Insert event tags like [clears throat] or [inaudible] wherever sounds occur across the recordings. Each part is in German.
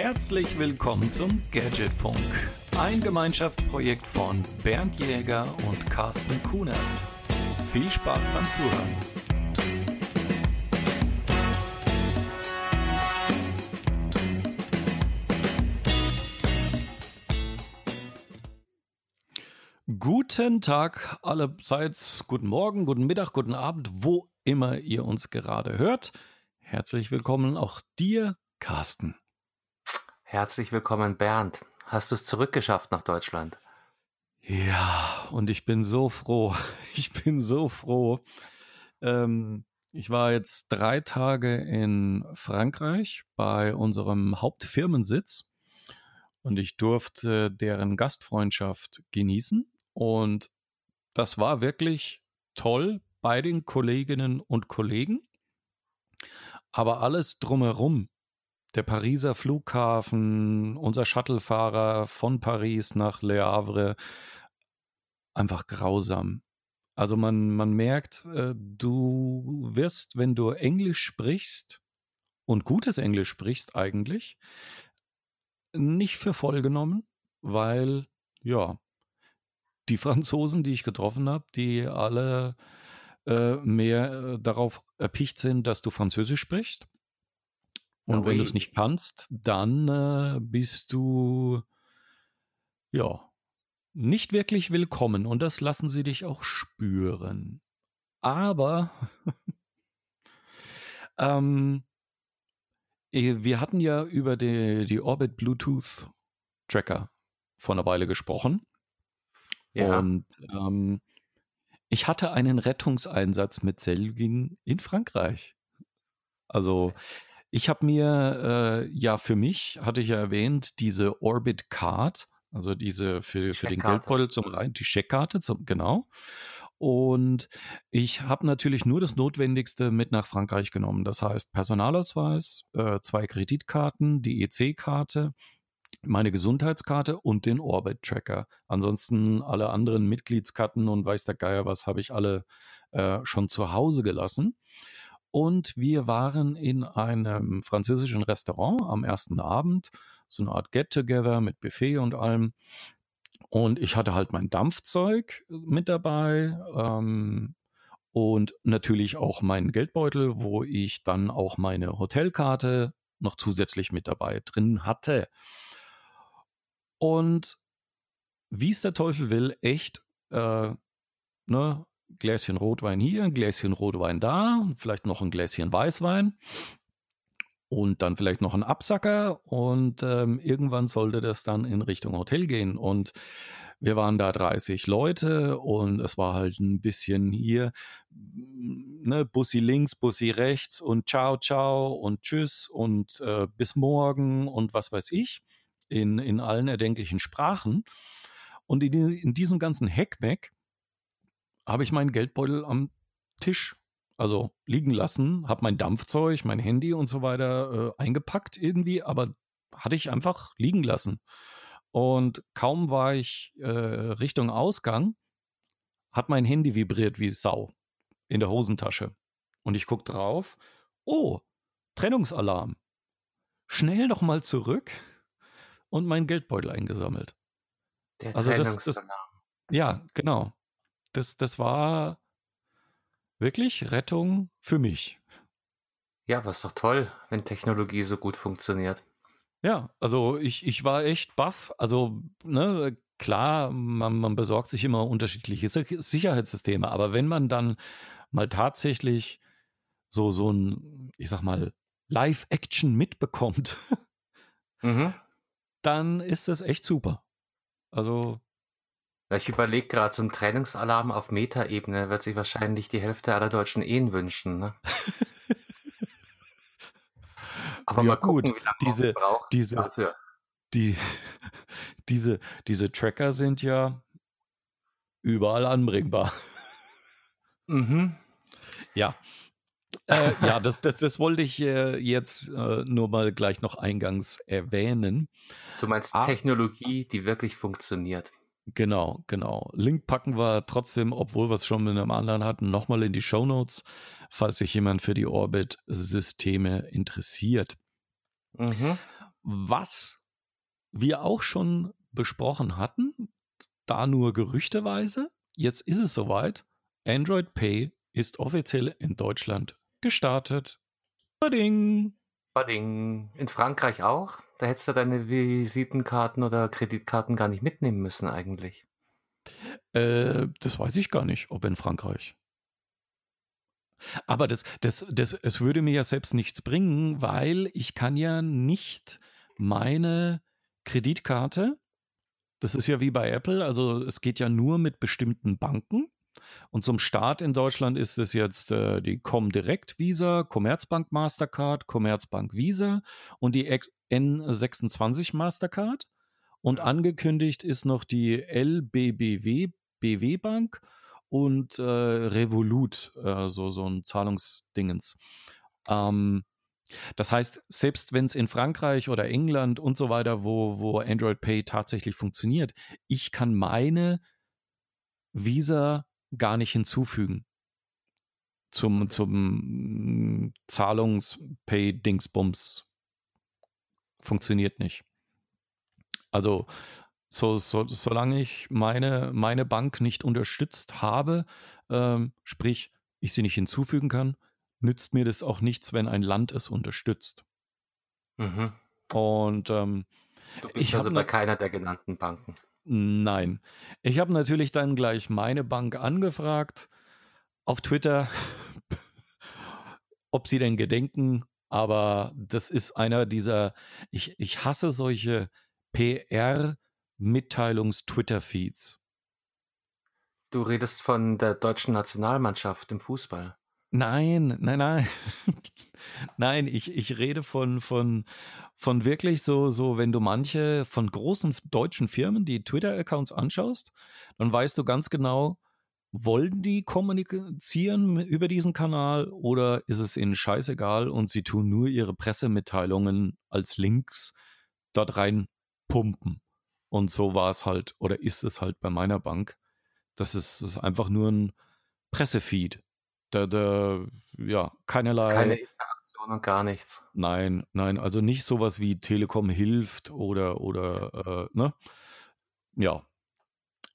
Herzlich willkommen zum Gadgetfunk, ein Gemeinschaftsprojekt von Bernd Jäger und Carsten Kunert. Viel Spaß beim Zuhören. Guten Tag allerseits, guten Morgen, guten Mittag, guten Abend, wo immer ihr uns gerade hört. Herzlich willkommen auch dir, Carsten. Herzlich willkommen, Bernd. Hast du es zurückgeschafft nach Deutschland? Ja, und ich bin so froh. [laughs] Ich bin so froh. Ähm, ich war jetzt drei Tage in Frankreich bei unserem Hauptfirmensitz und ich durfte deren Gastfreundschaft genießen. Und das war wirklich toll bei den Kolleginnen und Kollegen. Aber alles drumherum der Pariser Flughafen, unser Shuttlefahrer von Paris nach Le Havre, einfach grausam. Also man, man merkt, äh, du wirst, wenn du Englisch sprichst und gutes Englisch sprichst eigentlich, nicht für voll genommen, weil, ja, die Franzosen, die ich getroffen habe, die alle äh, mehr äh, darauf erpicht sind, dass du Französisch sprichst und wenn du es nicht kannst, dann äh, bist du ja nicht wirklich willkommen und das lassen sie dich auch spüren. Aber [laughs] ähm, eh, wir hatten ja über die, die Orbit Bluetooth Tracker vor einer Weile gesprochen. Ja. Und ähm, ich hatte einen Rettungseinsatz mit Selvin in Frankreich. Also ich habe mir äh, ja für mich, hatte ich ja erwähnt, diese Orbit Card, also diese für, für den Geldbeutel zum rein, die Scheckkarte, zum, genau. Und ich habe natürlich nur das Notwendigste mit nach Frankreich genommen. Das heißt Personalausweis, äh, zwei Kreditkarten, die EC-Karte, meine Gesundheitskarte und den Orbit-Tracker. Ansonsten alle anderen Mitgliedskarten und weiß der Geier was habe ich alle äh, schon zu Hause gelassen. Und wir waren in einem französischen Restaurant am ersten Abend, so eine Art Get-Together mit Buffet und allem. Und ich hatte halt mein Dampfzeug mit dabei ähm, und natürlich auch meinen Geldbeutel, wo ich dann auch meine Hotelkarte noch zusätzlich mit dabei drin hatte. Und wie es der Teufel will, echt, äh, ne, Gläschen Rotwein hier, ein Gläschen Rotwein da, vielleicht noch ein Gläschen Weißwein und dann vielleicht noch ein Absacker und ähm, irgendwann sollte das dann in Richtung Hotel gehen und wir waren da 30 Leute und es war halt ein bisschen hier, ne, Bussi links, Bussi rechts und ciao, ciao und tschüss und äh, bis morgen und was weiß ich in, in allen erdenklichen Sprachen. Und in, in diesem ganzen Heckmeck habe ich meinen Geldbeutel am Tisch, also liegen lassen, habe mein Dampfzeug, mein Handy und so weiter äh, eingepackt irgendwie, aber hatte ich einfach liegen lassen. Und kaum war ich äh, Richtung Ausgang, hat mein Handy vibriert wie Sau in der Hosentasche. Und ich guck drauf, oh, Trennungsalarm. Schnell noch mal zurück und meinen Geldbeutel eingesammelt. Der also Trennungsalarm. Das, das, ja, genau das, das war wirklich Rettung für mich. Ja, aber ist doch toll, wenn Technologie so gut funktioniert. Ja, also ich, ich war echt baff. Also, ne, klar, man, man besorgt sich immer unterschiedliche Sicherheitssysteme, aber wenn man dann mal tatsächlich so, so ein, ich sag mal, Live-Action mitbekommt, mhm. [laughs] dann ist das echt super. Also, ich überlege gerade, so ein Trennungsalarm auf Metaebene wird sich wahrscheinlich die Hälfte aller deutschen Ehen wünschen. Ne? Aber ja, mal gucken, gut. diese, diese, dafür. Die, [laughs] diese, diese Tracker sind ja überall anbringbar. Mhm. Ja. Äh, ja, das, das, das wollte ich äh, jetzt äh, nur mal gleich noch eingangs erwähnen. Du meinst ah, Technologie, die wirklich funktioniert. Genau, genau. Link packen wir trotzdem, obwohl wir es schon mit einem anderen hatten, nochmal in die Show Notes, falls sich jemand für die Orbit-Systeme interessiert. Mhm. was wir auch schon besprochen hatten, da nur gerüchteweise, jetzt ist es soweit. Android Pay ist offiziell in Deutschland gestartet. Bading! Bading. In Frankreich auch? Da hättest du deine Visitenkarten oder Kreditkarten gar nicht mitnehmen müssen eigentlich. Äh, das weiß ich gar nicht, ob in Frankreich. Aber das, das, das, es würde mir ja selbst nichts bringen, weil ich kann ja nicht meine Kreditkarte, das ist ja wie bei Apple, also es geht ja nur mit bestimmten Banken. Und zum Start in Deutschland ist es jetzt äh, die Comdirect Visa, Commerzbank Mastercard, Commerzbank Visa und die N26 Mastercard. Und angekündigt ist noch die LBBW BW Bank und äh, Revolut, äh, so, so ein Zahlungsdingens. Ähm, das heißt, selbst wenn es in Frankreich oder England und so weiter, wo, wo Android Pay tatsächlich funktioniert, ich kann meine Visa gar nicht hinzufügen zum, zum Zahlungs-Pay-Dingsbums. Funktioniert nicht. Also so, so, solange ich meine, meine Bank nicht unterstützt habe, ähm, sprich, ich sie nicht hinzufügen kann, nützt mir das auch nichts, wenn ein Land es unterstützt. Mhm. Und ähm, du bist ich also bei keiner der genannten Banken. Nein. Ich habe natürlich dann gleich meine Bank angefragt auf Twitter, [laughs] ob sie denn gedenken, aber das ist einer dieser, ich, ich hasse solche PR- Mitteilungs-Twitter-Feeds. Du redest von der deutschen Nationalmannschaft im Fußball. Nein, nein, nein. [laughs] nein, ich, ich rede von, von, von wirklich so, so, wenn du manche von großen deutschen Firmen die Twitter-Accounts anschaust, dann weißt du ganz genau, wollen die kommunizieren über diesen Kanal oder ist es ihnen scheißegal und sie tun nur ihre Pressemitteilungen als Links dort rein pumpen? Und so war es halt oder ist es halt bei meiner Bank. Das ist, das ist einfach nur ein Pressefeed. Da, da, ja, keinerlei. Keine Interaktion und gar nichts. Nein, nein, also nicht sowas wie Telekom hilft oder, oder, äh, ne? Ja.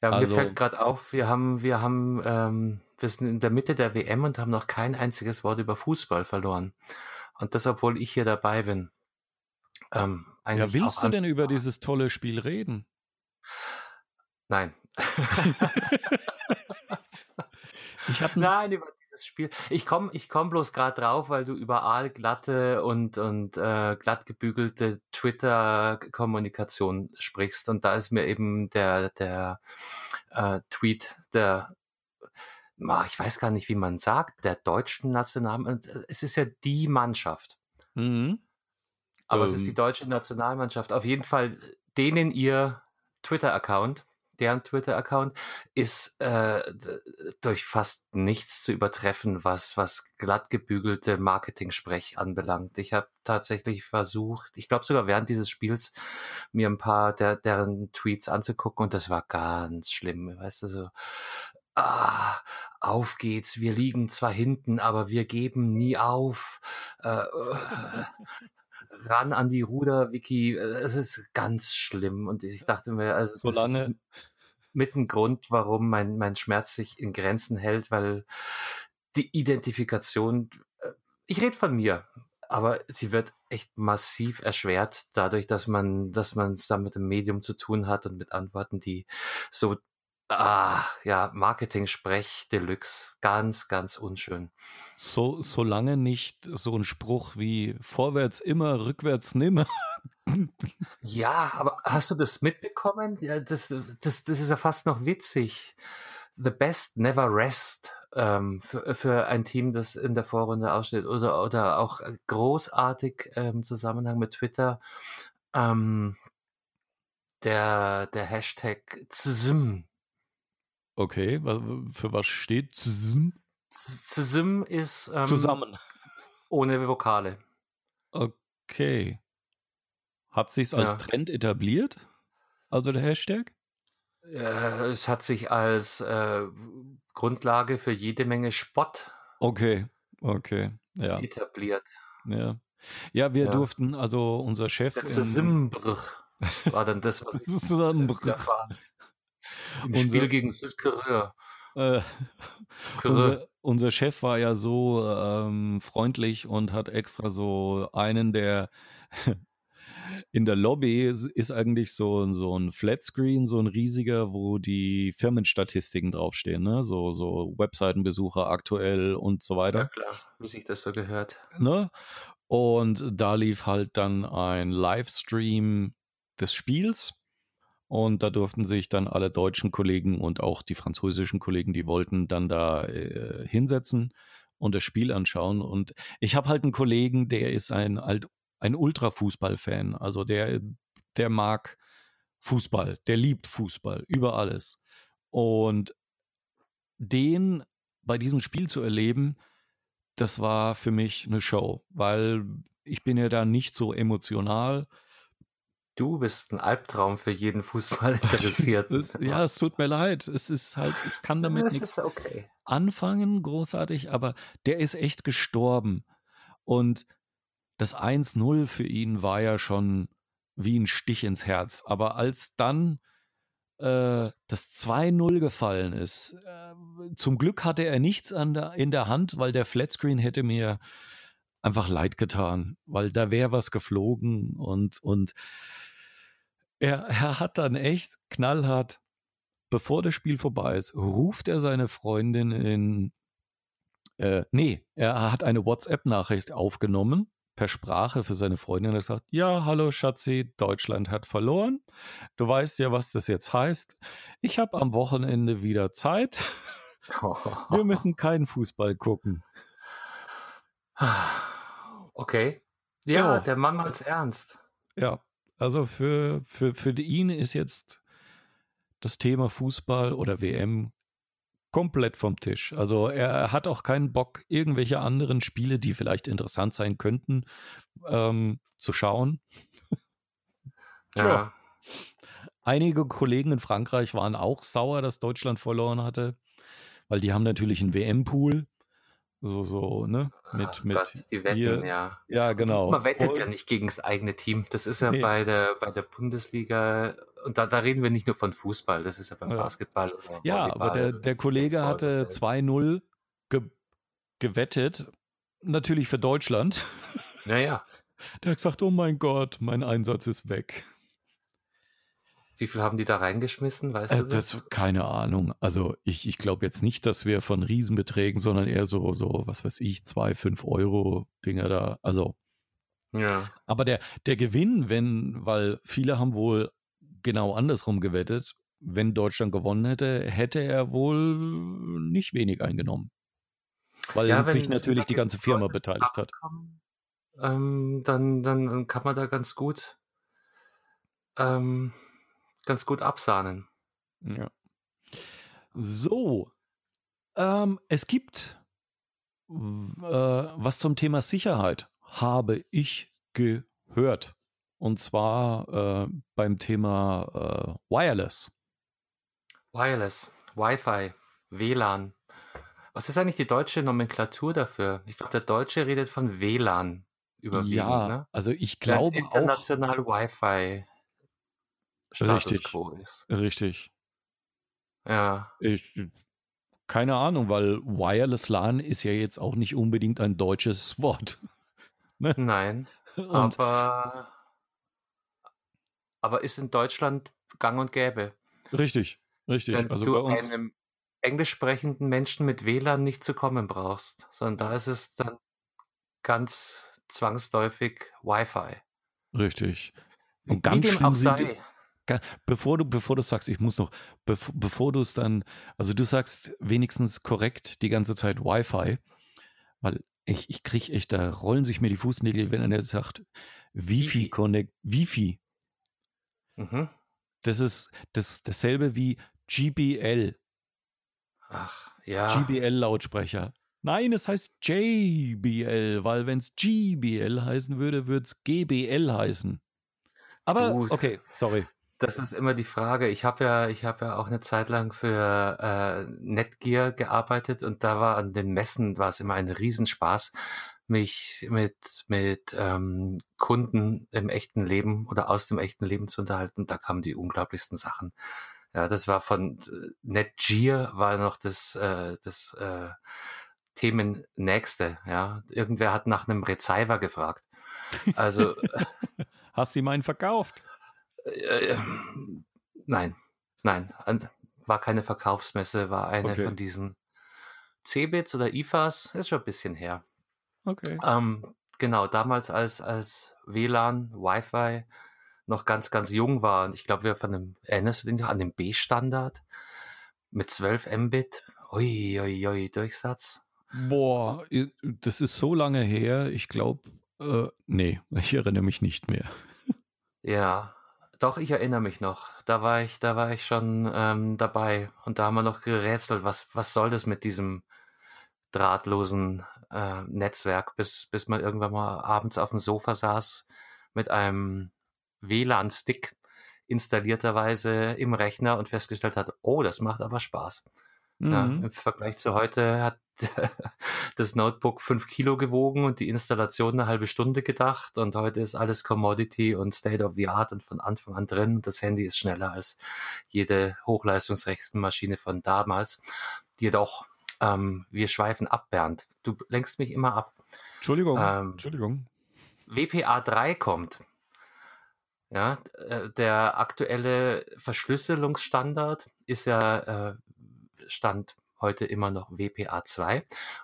Ja, mir also, fällt gerade auf, wir haben, wir haben, ähm, wir sind in der Mitte der WM und haben noch kein einziges Wort über Fußball verloren. Und das, obwohl ich hier dabei bin. Ähm, ja, willst du denn über dieses tolle Spiel reden? Nein. [laughs] [laughs] ich Nein, über dieses Spiel. Ich komme ich komm bloß gerade drauf, weil du überall glatte und, und äh, glatt gebügelte Twitter-Kommunikation sprichst. Und da ist mir eben der, der äh, Tweet der ich weiß gar nicht, wie man sagt, der deutschen Nationalmannschaft. Es ist ja die Mannschaft. Mhm. Aber ähm, es ist die ähm. deutsche Nationalmannschaft. Auf jeden Fall denen ihr Twitter-Account, deren Twitter-Account ist äh, durch fast nichts zu übertreffen, was was glatt gebügelte Marketing-Sprech anbelangt. Ich habe tatsächlich versucht, ich glaube sogar während dieses Spiels mir ein paar der, deren Tweets anzugucken und das war ganz schlimm. Weißt du so, ah, auf geht's, wir liegen zwar hinten, aber wir geben nie auf. Äh, [laughs] äh ran an die Ruder. Äh, es ist ganz schlimm. Und ich dachte mir, also so lange mit ein Grund, warum mein, mein Schmerz sich in Grenzen hält, weil die Identifikation, äh, ich rede von mir, aber sie wird echt massiv erschwert dadurch, dass man, dass man es da mit dem Medium zu tun hat und mit Antworten, die so Ah, ja, Marketing-Sprech Deluxe. Ganz, ganz unschön. So, solange nicht so ein Spruch wie vorwärts immer, rückwärts nimmer. [laughs] ja, aber hast du das mitbekommen? Ja, das, das, das ist ja fast noch witzig. The best never rest. Ähm, für, für ein Team, das in der Vorrunde aussteht oder, oder auch großartig im ähm, Zusammenhang mit Twitter. Ähm, der, der Hashtag ZSM, Okay, für was steht zusammen? Zusammen ist ähm, zusammen. Ohne Vokale. Okay. Hat sich's als ja. Trend etabliert? Also der Hashtag? Äh, es hat sich als äh, Grundlage für jede Menge Spott okay. Okay. Ja. etabliert. Ja. Ja, wir ja. durften, also unser Chef. Das Simbruch war dann das, was [laughs] ich erfahren Im unser, Spiel gegen Südkorea. Äh, unser, unser, Chef war ja so ähm, freundlich und hat extra so einen, der [laughs] in der Lobby ist eigentlich so, so ein Flatscreen, so ein riesiger, wo die Firmenstatistiken draufstehen, ne? So, so Webseitenbesucher aktuell und so weiter. Ja, klar, wie sich das so gehört. Ne? Und da lief halt dann ein Livestream des Spiels. Und da durften sich dann alle deutschen Kollegen und auch die französischen Kollegen, die wollten dann da äh, hinsetzen und das Spiel anschauen. Und ich habe halt einen Kollegen, der ist ein, ein Ultra-Fußball-Fan. Also der, der mag Fußball, der liebt Fußball über alles. Und den bei diesem Spiel zu erleben, das war für mich eine Show, weil ich bin ja da nicht so emotional. Du bist ein Albtraum für jeden Fußball [laughs] Interessierten. ja, es tut mir leid. Es ist halt, ich kann damit nichts okay. anfangen, großartig, aber der ist echt gestorben. Und das 1-0 für ihn war ja schon wie ein Stich ins Herz. Aber als dann äh, das 2-0 gefallen ist, äh, zum Glück hatte er nichts der, in der Hand, weil der Flatscreen hätte mir einfach leid getan, weil da wäre was geflogen und, und er, er hat dann echt knallhart, bevor das Spiel vorbei ist, ruft er seine Freundin in, äh, nee, er hat eine WhatsApp-Nachricht aufgenommen per Sprache für seine Freundin und gesagt, ja, hallo Schatzi, Deutschland hat verloren. Du weißt ja, was das jetzt heißt. Ich habe am Wochenende wieder Zeit. [laughs] Wir müssen keinen Fußball gucken. [laughs] Okay. Ja, ja. der Mann macht's ernst. Ja, also für, für, für ihn ist jetzt das Thema Fußball oder WM komplett vom Tisch. Also er hat auch keinen Bock, irgendwelche anderen Spiele, die vielleicht interessant sein könnten, ähm, zu schauen. ja. ja. Einige Kollegen in Frankreich waren auch sauer, dass Deutschland verloren hatte, weil die haben natürlich einen WM-Pool so, so, ne? Mit, Ach mit Gott, die Wetten, hier. ja. Ja, genau. Man wettet und, ja nicht gegen das eigene Team. Das ist ja nee. bei, der, bei der Bundesliga, und da, da reden wir nicht nur von Fußball, das ist ja beim ja. Basketball. Oder ja, aber der, der Kollege hatte 2-0 ge gewettet, natürlich für Deutschland. Naja. [laughs] Der hat gesagt, oh mein Gott, mein Einsatz ist weg. Wie viel haben die da reingeschmissen, weißt äh, du das? das? Keine Ahnung. Also ich, ich glaube jetzt nicht, dass wir von Riesenbeträgen, sondern eher so, so, was weiß ich, zwei, fünf Euro Dinger da. Also. Ja. Aber der, der Gewinn, wenn, weil viele haben wohl genau andersrum gewettet, wenn Deutschland gewonnen hätte, hätte er wohl nicht wenig eingenommen. Weil ja, sich natürlich die ganze Firma beteiligt hat. Ähm, dann, dann kann man da ganz gut ähm, ganz gut absahnen. Ja. So, ähm, es gibt äh, was zum Thema Sicherheit, habe ich gehört. Und zwar äh, beim Thema äh, Wireless. Wireless, Wi-Fi, WLAN. Was ist eigentlich die deutsche Nomenklatur dafür? Ich glaube, der Deutsche redet von WLAN überwiegend. Ja, ne? also ich glaube international auch. International Wi-Fi. Status Richtig. quo ist. Richtig. Ja. Ich, keine Ahnung, weil Wireless LAN ist ja jetzt auch nicht unbedingt ein deutsches Wort. [laughs] ne? Nein, und aber, aber ist in Deutschland gang und gäbe. Richtig, richtig. Wenn also du einem englisch sprechenden Menschen mit WLAN nicht zu kommen brauchst, sondern da ist es dann ganz zwangsläufig Wi-Fi. Richtig. Und ganz Wie dem auch sei. Bevor du, bevor du sagst, ich muss noch, bevor, bevor du es dann, also du sagst wenigstens korrekt die ganze Zeit Wi-Fi, weil ich, ich kriege echt, da rollen sich mir die Fußnägel, wenn einer sagt, Wifi Connect, Wifi. Mhm. Das ist das, dasselbe wie GBL. Ach, ja. GBL-Lautsprecher. Nein, es heißt JBL, weil wenn es GBL heißen würde, würde es GBL heißen. Aber, du, okay, sorry. Das ist immer die Frage. Ich habe ja, ich habe ja auch eine Zeit lang für äh, Netgear gearbeitet und da war an den Messen war es immer ein Riesenspaß, mich mit, mit ähm, Kunden im echten Leben oder aus dem echten Leben zu unterhalten. Da kamen die unglaublichsten Sachen. Ja, das war von äh, Netgear war noch das, äh, das äh, Themen nächste. Ja, irgendwer hat nach einem Receiver gefragt. Also [laughs] hast du ihm einen verkauft? Äh, äh nein, nein, war keine Verkaufsmesse, war eine okay. von diesen Cebits oder IFAs, ist schon ein bisschen her. Okay. Ähm, genau, damals als, als WLAN, Wi-Fi noch ganz, ganz jung war. Und ich glaube, wir von dem, erinnerst du dich an den B-Standard mit 12 Mbit? Ui, ui, ui, Durchsatz. Boah, das ist so lange her. Ich glaube, äh, nee, [laughs] ich erinnere mich nicht mehr. Ja, doch, ich erinnere mich noch. Da war ich, da war ich schon ähm, dabei und da haben wir noch gerätselt, was, was soll das mit diesem drahtlosen äh, Netzwerk, bis, bis man irgendwann mal abends auf dem Sofa saß mit einem WLAN-Stick installierterweise im Rechner und festgestellt hat, oh, das macht aber Spaß. Mhm. Ja, Im Vergleich zu heute hat das Notebook fünf Kilo gewogen und die Installation eine halbe Stunde gedacht und heute ist alles Commodity und State of the Art und von Anfang an drin. Das Handy ist schneller als jede Hochleistungsrechenmaschine von damals. Jedoch, ähm, wir schweifen ab, Bernd. Du lenkst mich immer ab. Entschuldigung, ähm, Entschuldigung. WPA 3 kommt. Ja, äh, der aktuelle Verschlüsselungsstandard ist ja äh, Stand heute immer noch WPA2.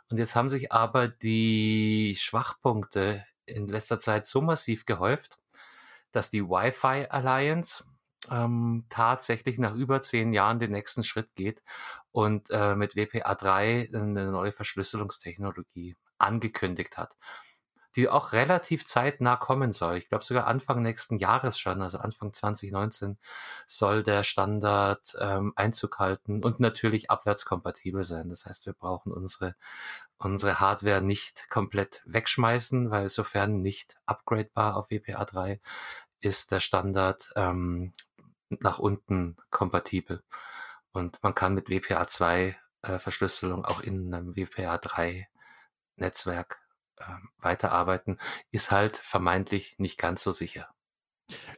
Und jetzt haben sich aber die Schwachpunkte in letzter Zeit so massiv gehäuft, dass die Wi-Fi Alliance ähm, tatsächlich nach über zehn Jahren den nächsten Schritt geht und äh, mit WPA3 eine neue Verschlüsselungstechnologie angekündigt hat die auch relativ zeitnah kommen soll. Ich glaube sogar Anfang nächsten Jahres schon, also Anfang 2019 soll der Standard ähm, Einzug halten und natürlich abwärtskompatibel sein. Das heißt, wir brauchen unsere, unsere Hardware nicht komplett wegschmeißen, weil sofern nicht upgradebar auf WPA 3 ist der Standard ähm, nach unten kompatibel. Und man kann mit WPA 2 äh, Verschlüsselung auch in einem WPA 3 Netzwerk weiterarbeiten, ist halt vermeintlich nicht ganz so sicher.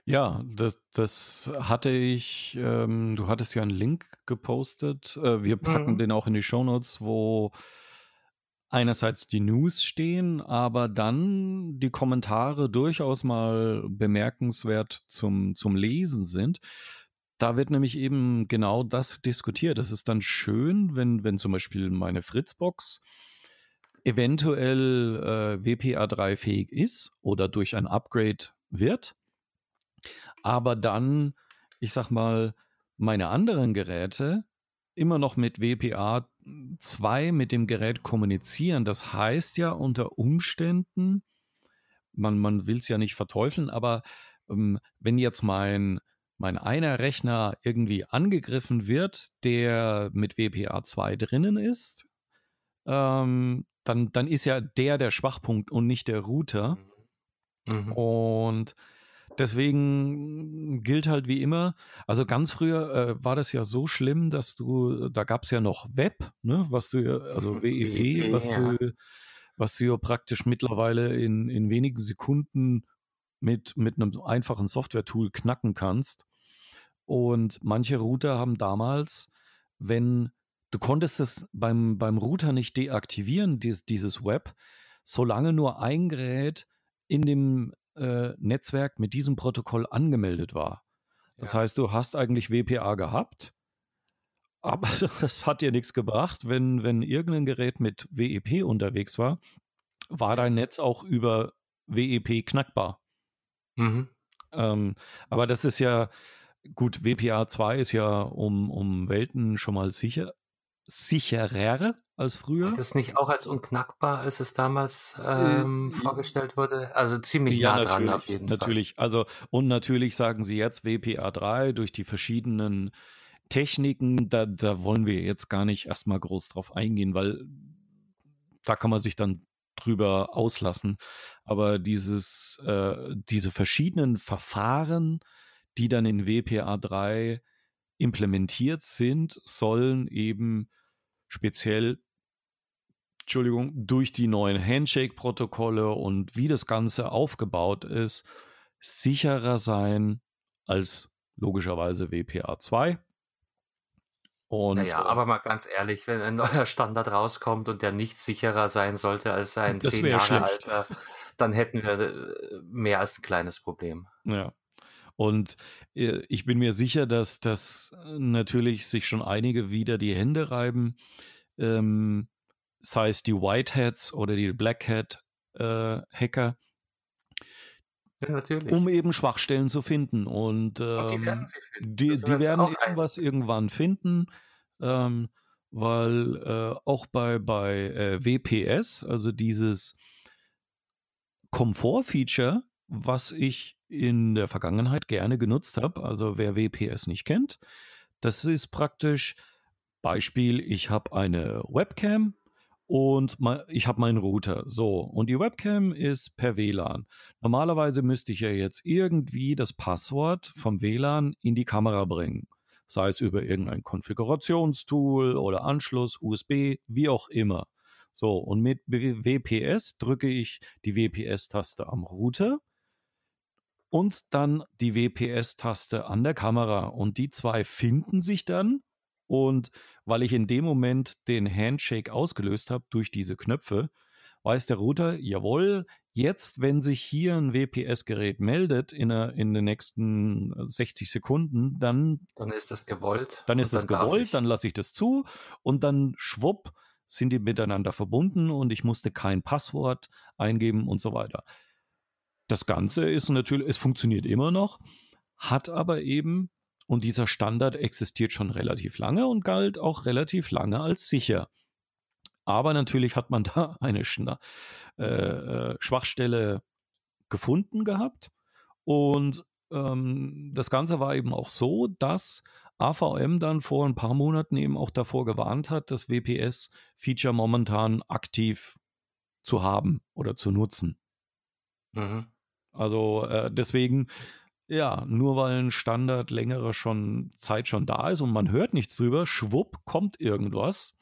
Ja, das, das hatte ich, ähm, du hattest ja einen Link gepostet. Äh, wir packen mhm. den auch in die Shownotes, wo einerseits die News stehen, aber dann die Kommentare durchaus mal bemerkenswert zum, zum Lesen sind. Da wird nämlich eben genau das diskutiert. Es ist dann schön, wenn, wenn zum Beispiel meine Fritzbox eventuell äh, WPA3 fähig ist oder durch ein Upgrade wird, aber dann, ich sag mal, meine anderen Geräte immer noch mit WPA 2 mit dem Gerät kommunizieren. Das heißt ja unter Umständen, man, man will es ja nicht verteufeln, aber ähm, wenn jetzt mein, mein einer Rechner irgendwie angegriffen wird, der mit WPA 2 drinnen ist, ähm, dann, dann ist ja der der Schwachpunkt und nicht der Router. Mhm. Und deswegen gilt halt wie immer, also ganz früher äh, war das ja so schlimm, dass du, da gab es ja noch Web, ne, was du ja, also [laughs] WEP, was ja. du, was du ja praktisch mittlerweile in, in wenigen Sekunden mit, mit einem einfachen Software-Tool knacken kannst. Und manche Router haben damals, wenn Du konntest es beim, beim Router nicht deaktivieren, dies, dieses Web, solange nur ein Gerät in dem äh, Netzwerk mit diesem Protokoll angemeldet war. Das ja. heißt, du hast eigentlich WPA gehabt, aber [laughs] das hat dir nichts gebracht. Wenn, wenn irgendein Gerät mit WEP unterwegs war, war dein Netz auch über WEP knackbar. Mhm. Ähm, aber das ist ja, gut, WPA 2 ist ja um, um Welten schon mal sicher, sicherer als früher. Hat es nicht auch als unknackbar, als es damals äh, ähm, äh, vorgestellt wurde? Also ziemlich ja, nah dran auf jeden natürlich. Fall. Natürlich, also und natürlich sagen sie jetzt WPA3 durch die verschiedenen Techniken, da, da wollen wir jetzt gar nicht erstmal groß drauf eingehen, weil da kann man sich dann drüber auslassen. Aber dieses, äh, diese verschiedenen Verfahren, die dann in WPA 3 implementiert sind, sollen eben speziell Entschuldigung, durch die neuen Handshake-Protokolle und wie das Ganze aufgebaut ist, sicherer sein als logischerweise WPA2. Und, naja, äh, aber mal ganz ehrlich, wenn ein neuer Standard rauskommt und der nicht sicherer sein sollte als ein zehn Jahre schlecht. alter, dann hätten wir äh, mehr als ein kleines Problem. Ja. Und äh, ich bin mir sicher, dass das natürlich sich schon einige wieder die Hände reiben, ähm, sei es die Whiteheads oder die Blackhat äh, Hacker, ja. Um eben Schwachstellen zu finden. Und, ähm, die werden, sie finden. Die, die werden irgendwas ein. irgendwann finden, ähm, weil äh, auch bei, bei äh, WPS, also dieses Komfort-Feature, was ich in der Vergangenheit gerne genutzt habe, also wer WPS nicht kennt, das ist praktisch Beispiel, ich habe eine Webcam, und ich habe meinen Router. So, und die Webcam ist per WLAN. Normalerweise müsste ich ja jetzt irgendwie das Passwort vom WLAN in die Kamera bringen. Sei es über irgendein Konfigurationstool oder Anschluss, USB, wie auch immer. So, und mit WPS drücke ich die WPS-Taste am Router und dann die WPS-Taste an der Kamera. Und die zwei finden sich dann und weil ich in dem Moment den Handshake ausgelöst habe durch diese Knöpfe, weiß der Router, jawohl, jetzt, wenn sich hier ein WPS-Gerät meldet in, der, in den nächsten 60 Sekunden, dann. Dann ist das gewollt. Dann ist das gewollt, dann lasse ich das zu und dann schwupp sind die miteinander verbunden und ich musste kein Passwort eingeben und so weiter. Das Ganze ist natürlich, es funktioniert immer noch, hat aber eben und dieser Standard existiert schon relativ lange und galt auch relativ lange als sicher. Aber natürlich hat man [laughs] da eine äh, äh, Schwachstelle gefunden gehabt. Und ähm, das Ganze war eben auch so, dass AVM dann vor ein paar Monaten eben auch davor gewarnt hat, das WPS-Feature momentan aktiv zu haben oder zu nutzen. Mhm. Also äh, deswegen ja, nur weil ein Standard längere schon Zeit schon da ist und man hört nichts drüber, schwupp kommt irgendwas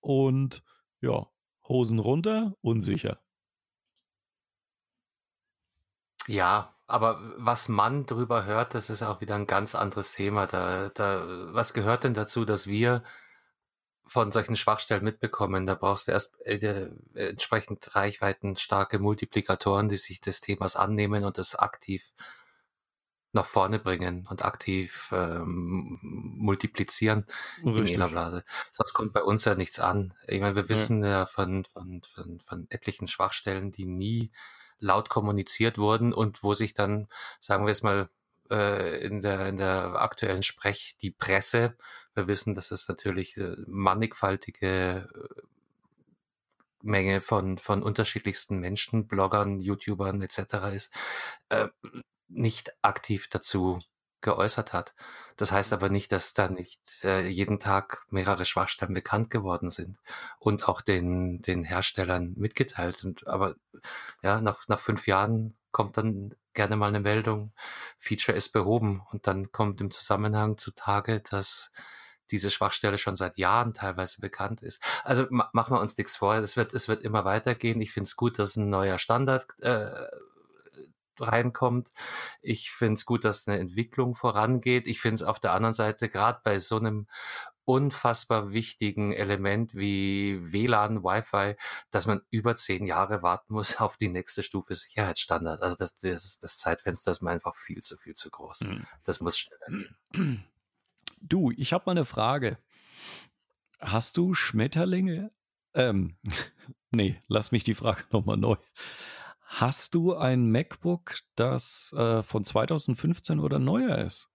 und ja, Hosen runter, unsicher. Ja, aber was man drüber hört, das ist auch wieder ein ganz anderes Thema. Da, da, was gehört denn dazu, dass wir von solchen Schwachstellen mitbekommen? Da brauchst du erst äh, entsprechend reichweitenstarke Multiplikatoren, die sich des Themas annehmen und das aktiv nach vorne bringen und aktiv ähm, multiplizieren Richtig. in ihrer Blase. Sonst kommt bei uns ja nichts an. Ich meine, wir wissen ja, ja von, von, von, von etlichen Schwachstellen, die nie laut kommuniziert wurden und wo sich dann, sagen wir es mal, äh, in der, in der aktuellen Sprech die Presse, wir wissen, dass es natürlich äh, mannigfaltige äh, Menge von, von unterschiedlichsten Menschen, Bloggern, YouTubern etc. ist, äh, nicht aktiv dazu geäußert hat. Das heißt aber nicht, dass da nicht äh, jeden Tag mehrere Schwachstellen bekannt geworden sind und auch den, den Herstellern mitgeteilt. Und, aber ja, nach, nach fünf Jahren kommt dann gerne mal eine Meldung, Feature ist behoben und dann kommt im Zusammenhang zutage, dass diese Schwachstelle schon seit Jahren teilweise bekannt ist. Also ma machen wir uns nichts vor, es wird, es wird immer weitergehen. Ich finde es gut, dass ein neuer Standard äh, reinkommt. Ich finde es gut, dass eine Entwicklung vorangeht. Ich finde es auf der anderen Seite gerade bei so einem unfassbar wichtigen Element wie WLAN, Wi-Fi, dass man über zehn Jahre warten muss [laughs] auf die nächste Stufe Sicherheitsstandard. Also das, das, das Zeitfenster ist mir einfach viel zu viel zu groß. Mhm. Das muss schneller gehen. [clears throat] Du, ich habe mal eine Frage. Hast du Schmetterlinge? Ähm, [laughs] nee, lass mich die Frage nochmal neu. Hast du ein MacBook, das äh, von 2015 oder neuer ist?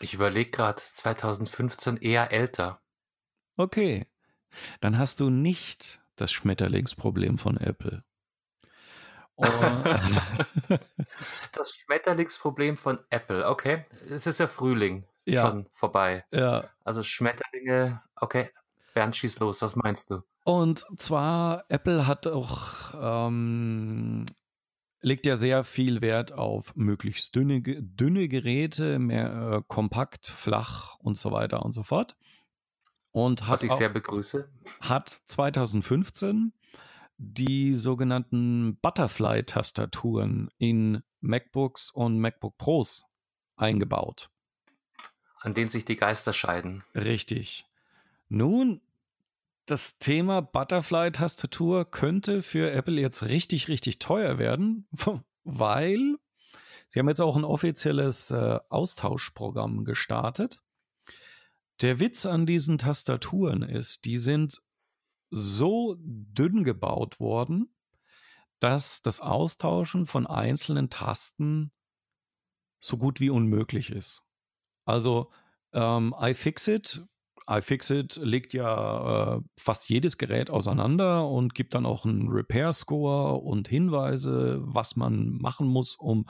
Ich überlege gerade 2015 eher älter. Okay, dann hast du nicht das Schmetterlingsproblem von Apple. [laughs] das Schmetterlingsproblem von Apple, okay. Es ist ja Frühling ja. schon vorbei. Ja. Also Schmetterlinge, okay. Bernd, schieß los, was meinst du? Und zwar, Apple hat auch, ähm, legt ja sehr viel Wert auf möglichst dünne, dünne Geräte, mehr äh, kompakt, flach und so weiter und so fort. Und hat Was ich auch, sehr begrüße. hat 2015 die sogenannten Butterfly-Tastaturen in MacBooks und MacBook Pros eingebaut. An denen sich die Geister scheiden. Richtig. Nun, das Thema Butterfly-Tastatur könnte für Apple jetzt richtig, richtig teuer werden, [laughs] weil sie haben jetzt auch ein offizielles äh, Austauschprogramm gestartet. Der Witz an diesen Tastaturen ist, die sind so dünn gebaut worden, dass das Austauschen von einzelnen Tasten so gut wie unmöglich ist. Also ähm, iFixit, iFixit legt ja äh, fast jedes Gerät auseinander und gibt dann auch einen Repair-Score und Hinweise, was man machen muss, um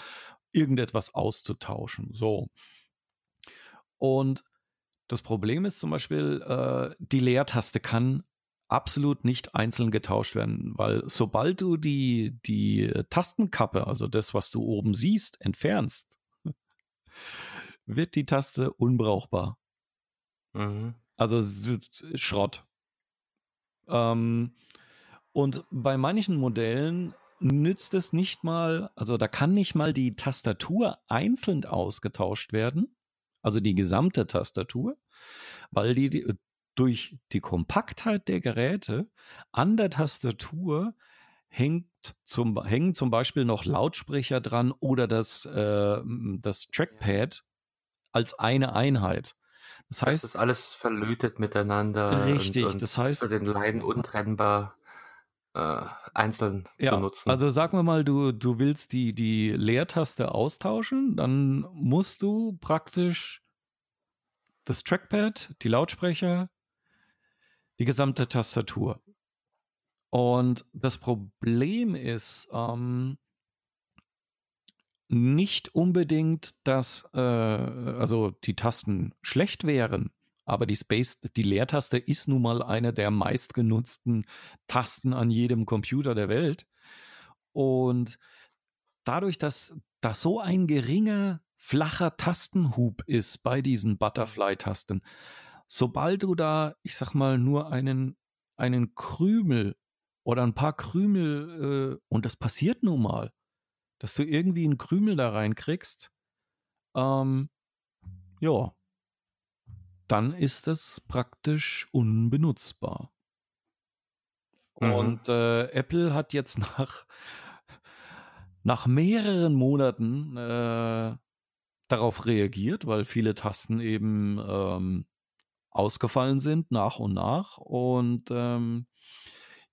irgendetwas auszutauschen. So. Und das Problem ist zum Beispiel, äh, die Leertaste kann absolut nicht einzeln getauscht werden, weil sobald du die, die Tastenkappe, also das, was du oben siehst, entfernst, wird die Taste unbrauchbar. Mhm. Also Schrott. Ähm, und bei manchen Modellen nützt es nicht mal, also da kann nicht mal die Tastatur einzeln ausgetauscht werden, also die gesamte Tastatur, weil die, die durch die Kompaktheit der Geräte an der Tastatur hängt zum, hängen zum Beispiel noch Lautsprecher dran oder das, äh, das Trackpad als eine Einheit. Das heißt, das ist alles verlötet miteinander. Richtig, und, und das heißt, für den Leiden untrennbar äh, einzeln ja, zu nutzen. Also sagen wir mal, du, du willst die, die Leertaste austauschen, dann musst du praktisch das Trackpad, die Lautsprecher, die gesamte Tastatur. Und das Problem ist ähm, nicht unbedingt, dass äh, also die Tasten schlecht wären, aber die Space, die Leertaste ist nun mal eine der meistgenutzten Tasten an jedem Computer der Welt. Und dadurch, dass das so ein geringer, flacher Tastenhub ist bei diesen Butterfly-Tasten, sobald du da, ich sag mal, nur einen, einen Krümel oder ein paar Krümel, äh, und das passiert nun mal, dass du irgendwie einen Krümel da reinkriegst, ähm, ja, dann ist es praktisch unbenutzbar. Mhm. Und äh, Apple hat jetzt [laughs] nach, nach mehreren Monaten äh, darauf reagiert, weil viele Tasten eben ähm, ausgefallen sind nach und nach. Und ähm,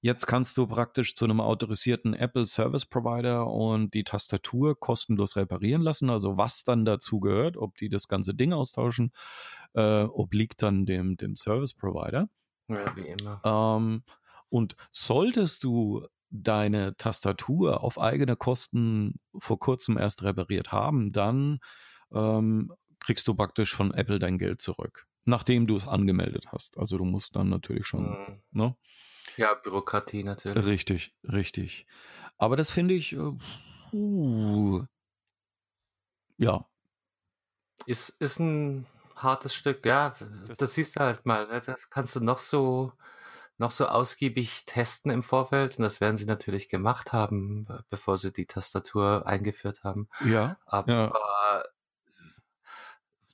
jetzt kannst du praktisch zu einem autorisierten Apple Service Provider und die Tastatur kostenlos reparieren lassen. Also was dann dazu gehört, ob die das ganze Ding austauschen, äh, obliegt dann dem, dem Service Provider. Ja, wie immer. Ähm, und solltest du deine Tastatur auf eigene Kosten vor kurzem erst repariert haben, dann ähm, kriegst du praktisch von Apple dein Geld zurück nachdem du es angemeldet hast. Also du musst dann natürlich schon, mhm. ne? Ja, Bürokratie natürlich. Richtig, richtig. Aber das finde ich, uh, ja. Ist, ist ein hartes Stück, ja. Das, das siehst du halt mal. Ne? Das kannst du noch so, noch so ausgiebig testen im Vorfeld. Und das werden sie natürlich gemacht haben, bevor sie die Tastatur eingeführt haben. Ja. Aber ja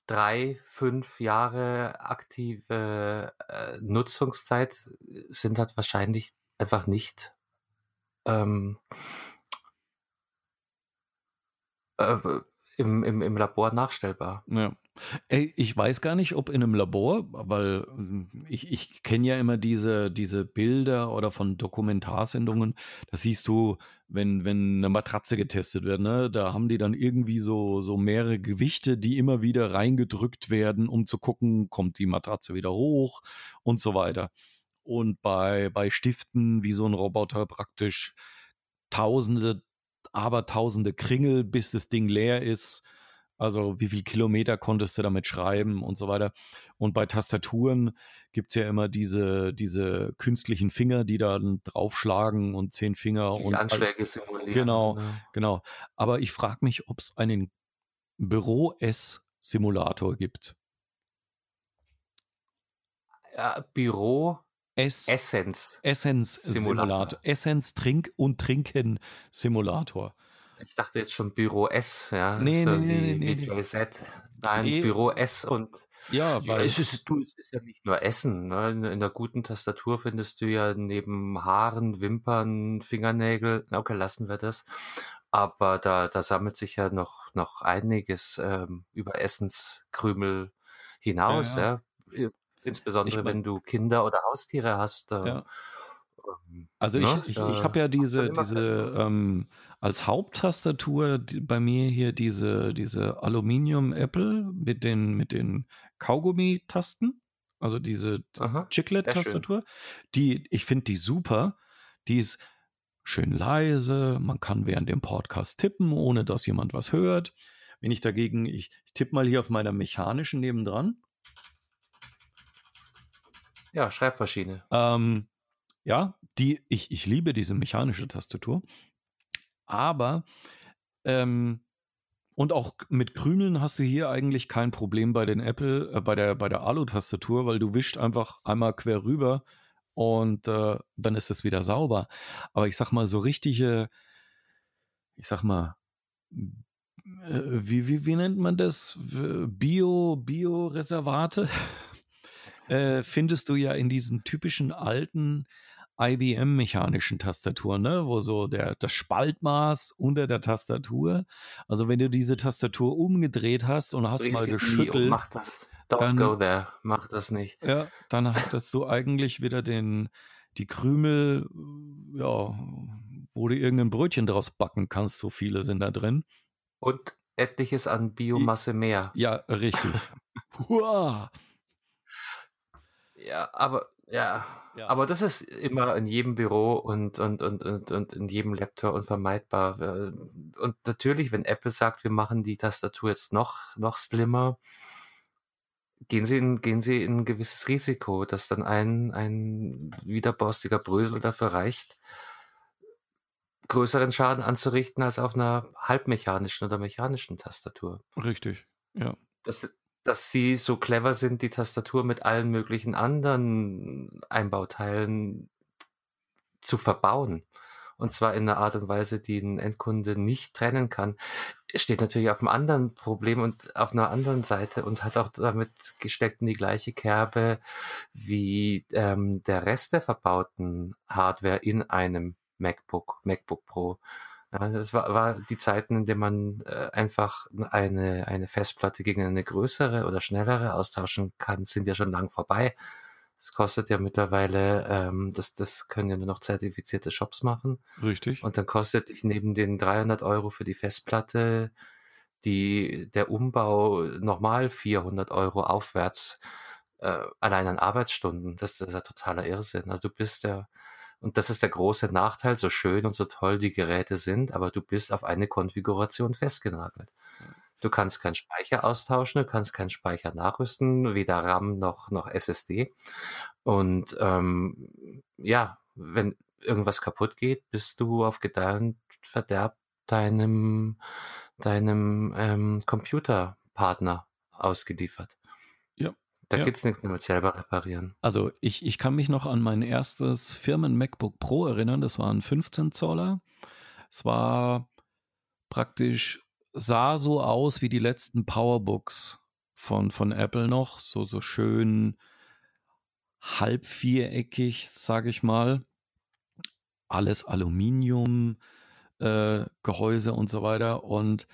drei, fünf Jahre aktive äh, Nutzungszeit sind halt wahrscheinlich einfach nicht ähm, äh, im, im, im Labor nachstellbar. Ja. Ey, ich weiß gar nicht, ob in einem Labor, weil hm, ich, ich kenne ja immer diese, diese Bilder oder von Dokumentarsendungen, da siehst du, wenn, wenn eine Matratze getestet wird, ne, da haben die dann irgendwie so, so mehrere Gewichte, die immer wieder reingedrückt werden, um zu gucken, kommt die Matratze wieder hoch und so weiter. Und bei, bei Stiften, wie so ein Roboter praktisch tausende, aber tausende Kringel, bis das Ding leer ist also wie viel Kilometer konntest du damit schreiben und so weiter. Und bei Tastaturen gibt es ja immer diese, diese künstlichen Finger, die dann draufschlagen und zehn Finger die und Anschläge simulieren. Genau, ja. genau. Aber ich frage mich, ob es einen Büro-S-Simulator gibt. Ja, Büro S Essence Essence Simulator. Simulator. Essence Trink und Trinken Simulator. Ich dachte jetzt schon Büro S, ja, Nee, so nee, nee, wie, nee. JZ. Nein, Nee. Büro S und Ja, ja, weil es ist, du, es ist ja nicht nur Essen. Ne? In, in der guten Tastatur findest du ja neben Haaren, Wimpern, Fingernägel, okay, lassen wir das. Aber da, da sammelt sich ja noch, noch einiges ähm, über Essenskrümel hinaus. Ja, Ja, Ich Insbesondere mein, wenn du Kinder oder Haustiere hast. Äh, ja. ähm, Also ich, ne? ich, ich Da habe ja diese, diese ähm, als Haupttastatur bei mir hier diese, diese Aluminium-Apple mit den, mit den Kaugummi-Tasten, also diese. Chiclet-Tastatur, die, ich finde die super. Die ist schön leise, man kann während dem Podcast tippen, ohne dass jemand was hört. Wenn ich dagegen, ich, ich tippe mal hier auf meiner mechanischen nebendran. Ja, Schreibmaschine. Ähm, ja, die, ich, ich liebe diese mechanische Tastatur. Aber, ähm, und auch mit Krümeln hast du hier eigentlich kein Problem bei den Apple, äh, bei der, bei der Alu-Tastatur, weil du wischt einfach einmal quer rüber und äh, dann ist es wieder sauber. Aber ich sag mal, so richtige, ich sag mal, äh, wie, wie, wie nennt man das? Bio, Bio-Reservate? [laughs] äh, findest du ja in diesen typischen alten IBM-mechanischen Tastaturen, ne? wo so der, das Spaltmaß unter der Tastatur, also wenn du diese Tastatur umgedreht hast und hast mal Dreh nie um, geschüttelt, mach das. Don't go dann, there. Mach das nicht. ja, dann hattest du eigentlich wieder den, die Krümel, ja, wo du irgendein Brötchen draus backen kannst, so viele sind da drin. Und etliches an Biomasse mehr. Ja, richtig. Hua! Ja, aber ja, Ja, aber das ist immer in jedem Büro und, und, und, und, und in jedem Laptop unvermeidbar. Und natürlich, wenn Apple sagt, wir machen die Tastatur jetzt noch, noch slimmer, gehen sie in, gehen sie in ein gewisses Risiko, dass dann ein, ein widerborstiger Brösel dafür reicht, größeren Schaden anzurichten als auf einer halbmechanischen oder mechanischen Tastatur. richtig. Ja, Dass, dass sie so clever sind, die Tastatur mit allen möglichen anderen Einbauteilen zu verbauen. Und zwar in einer Art und Weise, die ein Endkunde nicht trennen kann. Steht natürlich auf einem anderen Problem und auf einer anderen Seite und hat auch damit gesteckt in die gleiche Kerbe wie ähm, der Rest der verbauten Hardware in einem MacBook, MacBook Pro. Ja, das war, war die Zeiten, in denen man äh, einfach eine, eine Festplatte gegen eine größere oder schnellere austauschen kann, sind ja schon lang vorbei. Das kostet ja mittlerweile, ähm, das, das können ja nur noch zertifizierte Shops machen. richtig. Und dann kostet dich neben den 300 Euro für die Festplatte die, der Umbau nochmal 400 Euro aufwärts, äh, allein an Arbeitsstunden. Das, das ist ja totaler Irrsinn. Also du bist ja, und das ist der große Nachteil, so schön und so toll die Geräte sind, aber du bist auf eine Konfiguration festgenagelt. Du kannst keinen Speicher austauschen, du kannst keinen Speicher nachrüsten, weder RAM noch, noch SSD. Und ähm, ja, wenn irgendwas kaputt geht, bist du auf Gedeih und Verderb deinem, deinem ähm, Computerpartner ausgeliefert. Da ja. geht's nicht mehr mit selber reparieren. Also ich, ich kann mich noch an mein erstes Firmen-MacBook Pro erinnern. Das war ein 15 Zoller. Es war praktisch, sah so aus wie die letzten Powerbooks von, von Apple noch. So, so schön halb viereckig, sage ich mal. Alles Aluminium, äh, Gehäuse und so weiter. Und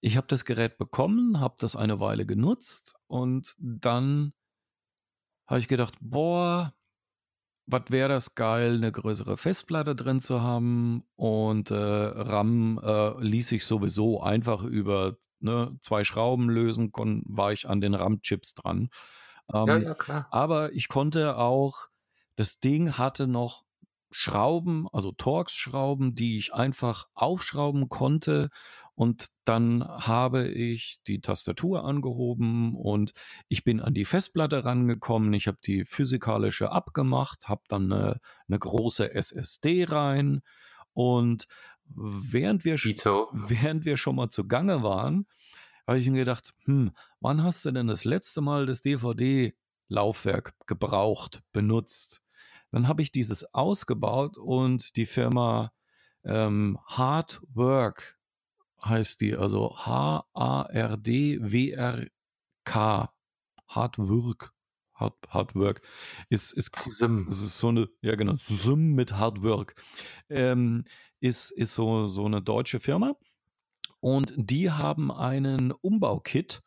ich habe das Gerät bekommen, habe das eine Weile genutzt und dann habe ich gedacht, boah, was wäre das geil, eine größere Festplatte drin zu haben und äh, RAM äh, ließ sich sowieso einfach über ne, zwei Schrauben lösen, kon, war ich an den RAM-Chips dran. Ja, Ähm, ja, klar. aber ich konnte auch, das Ding hatte noch Schrauben, also Torx-Schrauben, die ich einfach aufschrauben konnte. Und dann habe ich die Tastatur angehoben und ich bin an die Festplatte rangekommen. Ich habe die physikalische abgemacht, habe dann eine, eine große SSD rein. Und während wir, während wir schon mal zugange waren, habe ich mir gedacht, hm, wann hast du denn das letzte Mal das DVD Laufwerk gebraucht, benutzt. Dann habe ich dieses ausgebaut und die Firma ähm, Hard Work heißt die, also H-A-R-D-W-R-K. Hard Work. Hard, Hard Work. Ist, ist, Sim. ist so eine, ja genau, Sim mit Hard Work. Ähm, ist, ist so, so eine deutsche Firma. Und die haben einen Umbaukit,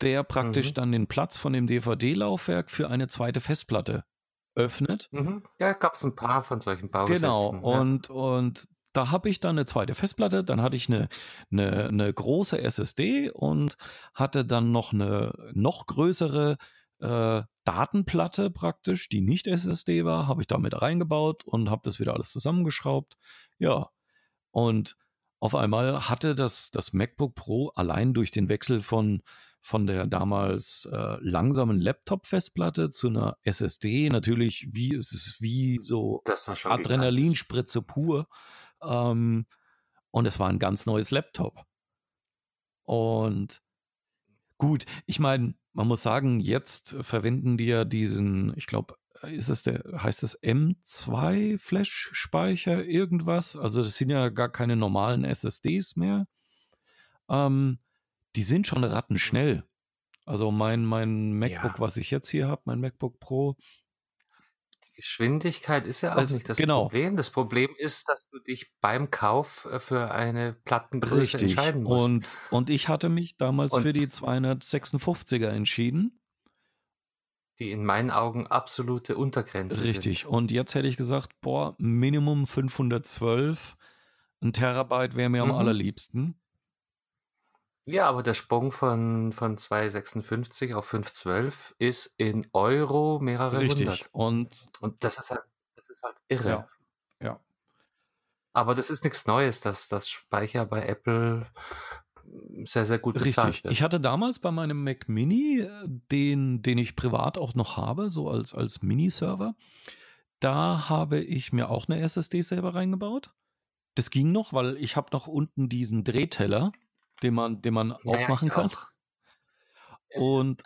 der praktisch Mhm. dann den Platz von dem DVD-Laufwerk für eine zweite Festplatte öffnet. Mhm. Ja, gab es ein paar von solchen Bausätzen. Genau. Ja. Und, und da habe ich dann eine zweite Festplatte, dann hatte ich eine, eine, eine große SSD und hatte dann noch eine noch größere äh, Datenplatte praktisch, die nicht SSD war, habe ich damit reingebaut und habe das wieder alles zusammengeschraubt. Ja. Und auf einmal hatte das, das MacBook Pro allein durch den Wechsel von, von der damals äh, langsamen Laptop-Festplatte zu einer SSD natürlich wie es ist wie so Das. Adrenalinspritze pur. Ähm, und es war ein ganz neues Laptop. Und gut, ich meine, man muss sagen, jetzt verwenden die ja diesen, ich glaube, ist es der, heißt es M2 Flash-Speicher, irgendwas? Also das sind ja gar keine normalen SSDs mehr. Ähm, die sind schon rattenschnell. Also mein, mein MacBook, Ja. was ich jetzt hier habe, mein MacBook Pro, Die Geschwindigkeit ist ja auch Also, nicht das genau. Problem. Das Problem ist, dass du dich beim Kauf äh, für eine Plattengröße Richtig. entscheiden musst. Und, und ich hatte mich damals Und- für die 256er entschieden. die in meinen Augen absolute Untergrenze Richtig. sind. Und jetzt hätte ich gesagt, boah, Minimum 512. Ein Terabyte wäre mir am Mhm. allerliebsten. Ja, aber der Sprung von, von 256 auf 512 ist in Euro mehrere Richtig. hundert. Und Und das ist halt, das ist halt irre. ja, ja. Aber das ist nichts Neues, dass das Speicher bei Apple sehr, sehr gut bezahlt Richtig. wird. Ich hatte damals bei meinem Mac Mini, äh, den, den ich privat auch noch habe, so als, als Mini-Server, da habe ich mir auch eine SSD selber reingebaut. Das ging noch, weil ich habe noch unten diesen Drehteller, den man, den man Ja, ja, aufmachen kann. [laughs] Ja, Und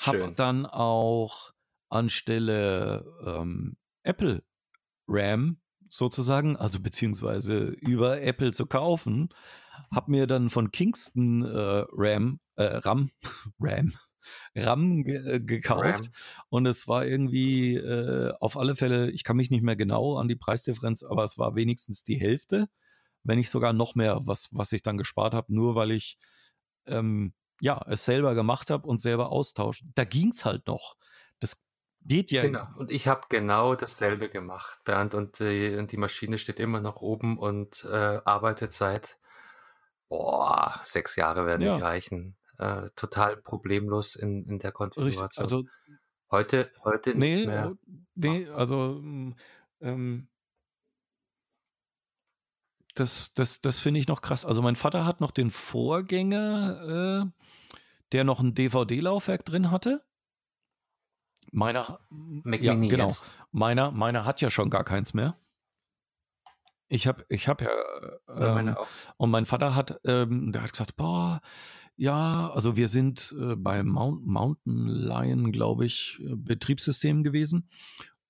habe dann auch anstelle ähm, Apple RAM sozusagen, also beziehungsweise über Apple zu kaufen, habe mir dann von Kingston äh, RAM, äh, RAM, [laughs] RAM, RAM ge äh, gekauft. RAM. und es war irgendwie äh, auf alle Fälle, ich kann mich nicht mehr genau an die Preisdifferenz, aber es war wenigstens die Hälfte, wenn nicht sogar noch mehr, was, was ich dann gespart habe, nur weil ich ähm, ja, es selber gemacht habe und selber austauscht. Da ging es halt noch. Das geht ja. Genau. Und ich habe genau dasselbe gemacht, Bernd. Und die, und die Maschine steht immer noch oben und äh, arbeitet seit, boah, sechs Jahre werden Ja. nicht reichen. Äh, total problemlos in, in der Richtig. Konfiguration. Also, heute, heute nicht nee, mehr. äh, nee, also, mm, ähm, das, das, das finde ich noch krass. Also, mein Vater hat noch den Vorgänger, äh, der noch ein DVD-Laufwerk drin hatte. Meiner, Mac ja, Mini genau. jetzt. Meiner, meiner hat ja schon gar keins mehr. Ich habe ich hab ja, Ja, meine ähm, auch. und mein Vater hat, ähm, der hat gesagt, boah, ja, also wir sind äh, bei Mount, Mountain Lion, glaube ich, äh, Betriebssystem gewesen.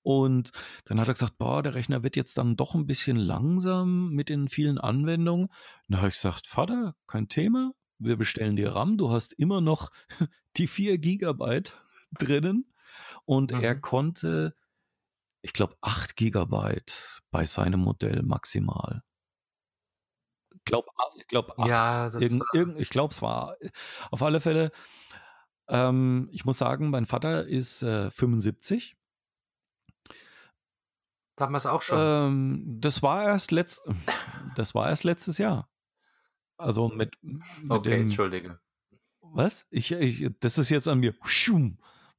Und dann hat er gesagt, boah, der Rechner wird jetzt dann doch ein bisschen langsam mit den vielen Anwendungen. Dann habe ich gesagt, Vater, kein Thema, wir bestellen dir RAM, du hast immer noch [laughs] die 4 Gigabyte [laughs] drinnen. Und er Mhm. konnte, ich glaube, 8 Gigabyte bei seinem Modell maximal. Ich glaube, ich glaub, 8. Ja, irgend, ich glaube, es war auf alle Fälle. Ähm, ich muss sagen, mein Vater ist äh, 75. damals auch schon. Ähm, das war erst letzt, [laughs] das war erst letztes Jahr. Also mit, mit okay, dem, entschuldige. was? Ich, ich, das ist jetzt an mir.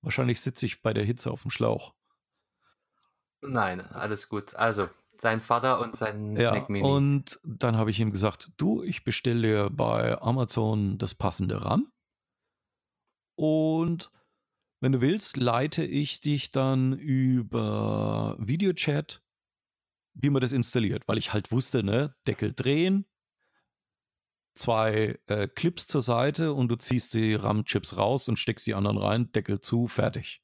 Wahrscheinlich sitze ich bei der Hitze auf dem Schlauch. Nein, alles gut. Also, sein Vater und sein Ja, Mac Mini. und dann habe ich ihm gesagt, du, ich bestelle bei Amazon das passende RAM. Und wenn du willst, leite ich dich dann über Videochat, wie man das installiert, weil ich halt wusste, ne, Deckel drehen, zwei äh, Clips zur Seite und du ziehst die RAM-Chips raus und steckst die anderen rein, Deckel zu, fertig.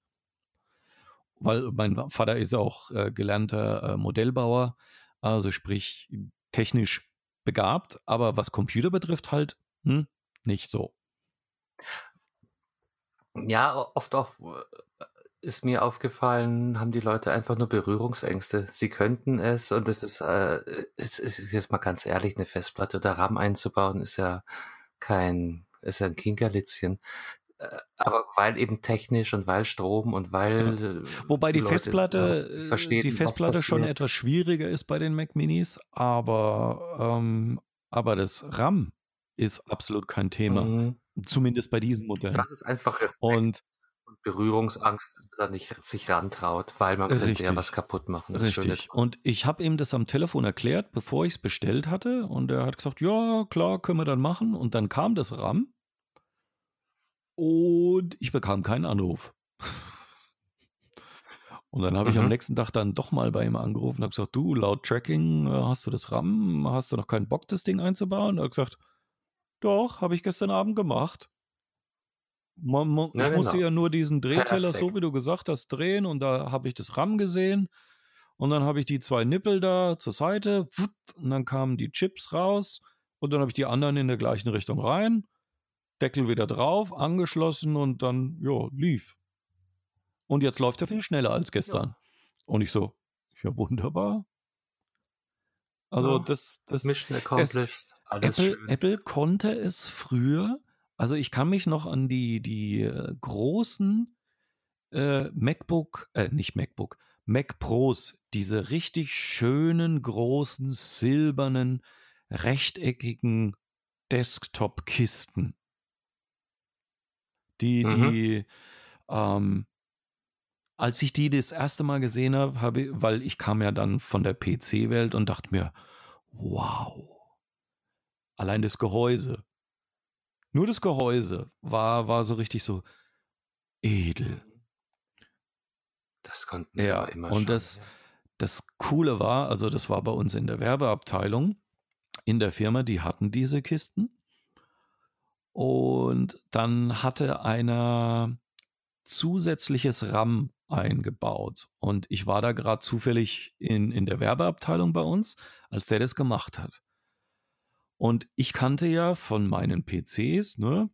weil mein Vater ist auch äh, gelernter äh, Modellbauer, also sprich technisch begabt, aber was Computer betrifft halt hm, nicht so. Ja, oft auch äh, ist mir aufgefallen, haben die Leute einfach nur Berührungsängste. Sie könnten es und es ist, äh, es ist jetzt mal ganz ehrlich, eine Festplatte oder RAM einzubauen, ist ja kein, ist ja ein Kinkerlitzchen. Äh, aber weil eben technisch und weil Strom und weil. Ja. Äh, Wobei die, die Festplatte, verstehen, die Festplatte schon etwas schwieriger ist bei den Mac Minis, aber, ähm, aber das RAM ist absolut kein Thema. Mhm. Zumindest bei diesen Modellen. Das ist einfach Respekt. Und und Berührungsangst, dass man da nicht sich rantraut, weil man könnte ja was kaputt machen. richtig. Und ich habe ihm das am Telefon erklärt, bevor ich es bestellt hatte. Und er hat gesagt, ja, klar, können wir dann machen. Und dann kam das RAM. Und ich bekam keinen Anruf. [laughs] Und dann habe ich am mhm. nächsten Tag dann doch mal bei ihm angerufen und habe gesagt, du, laut Tracking, äh, hast du das RAM? Hast du noch keinen Bock, das Ding einzubauen? Und er hat gesagt, doch, habe ich gestern Abend gemacht. Man, man, ja, ich genau. musste ja nur diesen Drehteller, Perfekt. so wie du gesagt hast, drehen und da habe ich das RAM gesehen und dann habe ich die zwei Nippel da zur Seite und dann kamen die Chips raus und dann habe ich die anderen in der gleichen Richtung rein, Deckel wieder drauf, angeschlossen und dann, ja, lief. Und jetzt läuft er viel schneller als gestern. Ja. Und ich so, ja, wunderbar. Also ja, das, das Mission accomplished. Es, Alles Apple, schön. Apple konnte es früher also ich kann mich noch an die, die äh, großen äh, MacBook, äh, nicht MacBook, Mac Pros, diese richtig schönen, großen, silbernen, rechteckigen Desktop-Kisten. Die, mhm. die, ähm, als ich die das erste Mal gesehen habe, habe weil ich kam ja dann von der PC-Welt und dachte mir, wow, allein das Gehäuse, nur das Gehäuse war, war so richtig so edel. Das konnten sie ja, aber immer und schon. Das, das Coole war, also das war bei uns in der Werbeabteilung in der Firma, die hatten diese Kisten. Und dann hatte einer zusätzliches RAM eingebaut. Und ich war da gerade zufällig in, in der Werbeabteilung bei uns, als der das gemacht hat. Und ich kannte ja von meinen PCs, ne,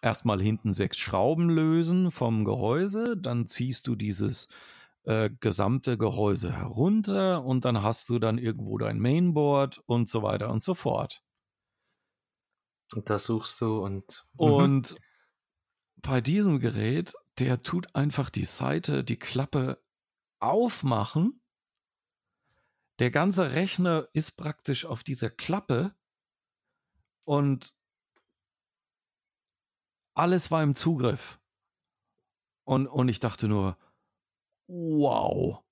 erstmal hinten sechs Schrauben lösen vom Gehäuse, dann ziehst du dieses äh, gesamte Gehäuse herunter und dann hast du dann irgendwo dein Mainboard und so weiter und so fort. Und da suchst du und. Mhm. Und bei diesem Gerät, der tut einfach die Seite, die Klappe aufmachen der ganze Rechner ist praktisch auf dieser Klappe und alles war im Zugriff. Und, und ich dachte nur, wow.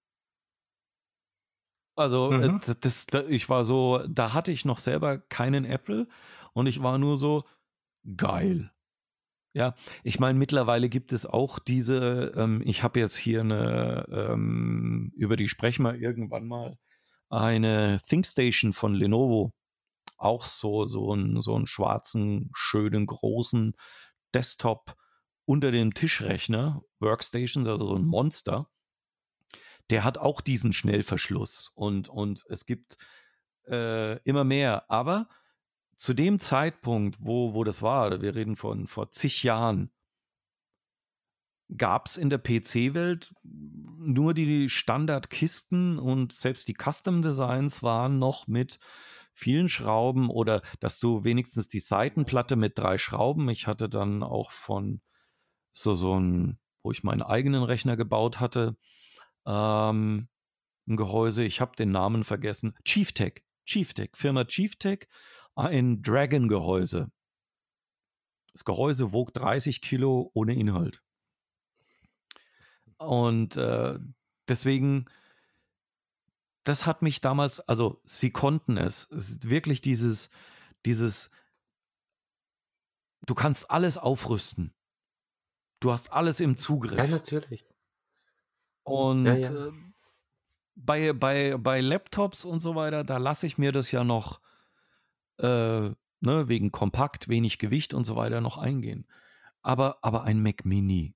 Also, äh, mhm. das, das, ich war so, da hatte ich noch selber keinen Apple und ich war nur so, geil. Ja, ich meine, mittlerweile gibt es auch diese, ähm, ich habe jetzt hier eine, ähm, über die sprechen wir irgendwann mal, eine ThinkStation von Lenovo. Auch so, so, ein, so einen schwarzen, schönen, großen Desktop unter dem Tischrechner, Workstations, also so ein Monster. Der hat auch diesen Schnellverschluss und, und es gibt äh, immer mehr. Aber zu dem Zeitpunkt, wo, wo das war, wir reden von vor zig Jahren, gab es in der PC-Welt nur die Standardkisten und selbst die Custom-Designs waren noch mit vielen Schrauben oder dass du wenigstens die Seitenplatte mit drei Schrauben. Ich hatte dann auch von so, so ein, wo ich meinen eigenen Rechner gebaut hatte, ähm, ein Gehäuse, ich habe den Namen vergessen, ChiefTech, ChiefTech, Firma ChiefTech, ein Dragon-Gehäuse. Das Gehäuse wog 30 Kilo ohne Inhalt. Und äh, deswegen, das hat mich damals, also sie konnten es. es ist wirklich dieses, dieses, du kannst alles aufrüsten. Du hast alles im Zugriff. Ja, natürlich. Und ja, ja. Äh, bei, bei, bei Laptops und so weiter, da lasse ich mir das ja noch äh, ne, wegen kompakt, wenig Gewicht und so weiter noch eingehen. Aber, aber ein Mac Mini,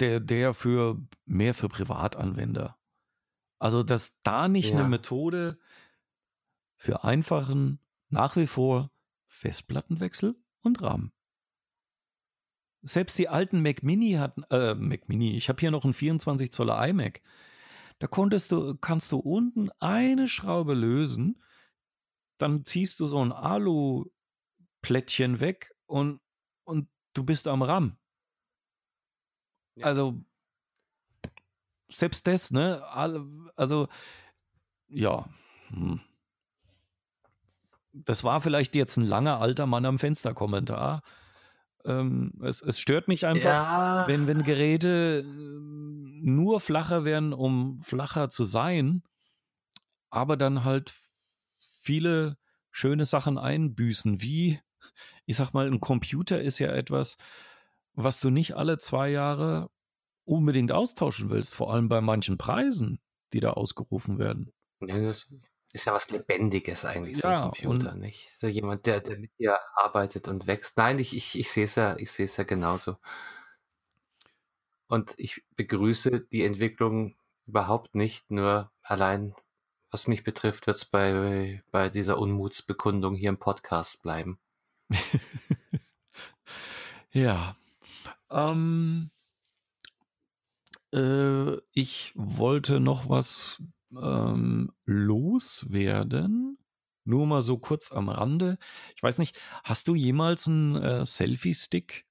der, der für mehr für Privatanwender. Also, dass da nicht ja. eine Methode für einfachen, nach wie vor Festplattenwechsel und RAM. Selbst die alten Mac Mini hatten, äh, Mac Mini, ich habe hier noch einen 24 Zoller iMac. Da konntest du, kannst du unten eine Schraube lösen, dann ziehst du so ein Alu-Plättchen weg und, und du bist am RAM. Ja. Also, selbst das, ne? Also, ja. Hm. Das war vielleicht jetzt ein langer alter Mann am Fensterkommentar. Ähm, es, es, stört mich einfach, ja. wenn, wenn Geräte ähm, nur flacher werden, um flacher zu sein, aber dann halt viele schöne Sachen einbüßen, wie, ich sag mal, ein Computer ist ja etwas, was du nicht alle zwei Jahre unbedingt austauschen willst, vor allem bei manchen Preisen, die da ausgerufen werden. Ist ja was Lebendiges eigentlich, so ja, ein Computer, nicht? So jemand, der, der mit dir arbeitet und wächst. Nein, ich, ich, ich sehe es ja, ich sehe es ja genauso. Und ich begrüße die Entwicklung überhaupt nicht, nur allein, was mich betrifft, wird es bei, bei dieser Unmutsbekundung hier im Podcast bleiben. [laughs] ja. Ähm, äh, ich wollte noch was ähm, loswerden. Nur mal so kurz am Rande. Ich weiß nicht, hast du jemals einen äh, Selfie-Stick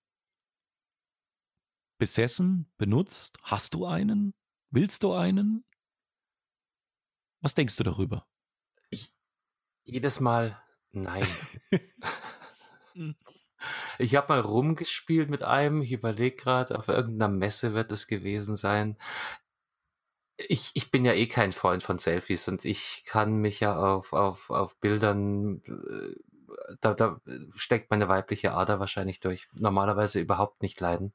besessen, benutzt? Hast du einen? Willst du einen? Was denkst du darüber? Ich, jedes Mal nein. [laughs] [laughs] Ich habe mal rumgespielt mit einem, ich überlege gerade, auf irgendeiner Messe wird es gewesen sein. Ich, ich bin ja eh kein Freund von Selfies und ich kann mich ja auf, auf, auf Bildern, äh, da, da steckt meine weibliche Ader wahrscheinlich durch, normalerweise überhaupt nicht leiden.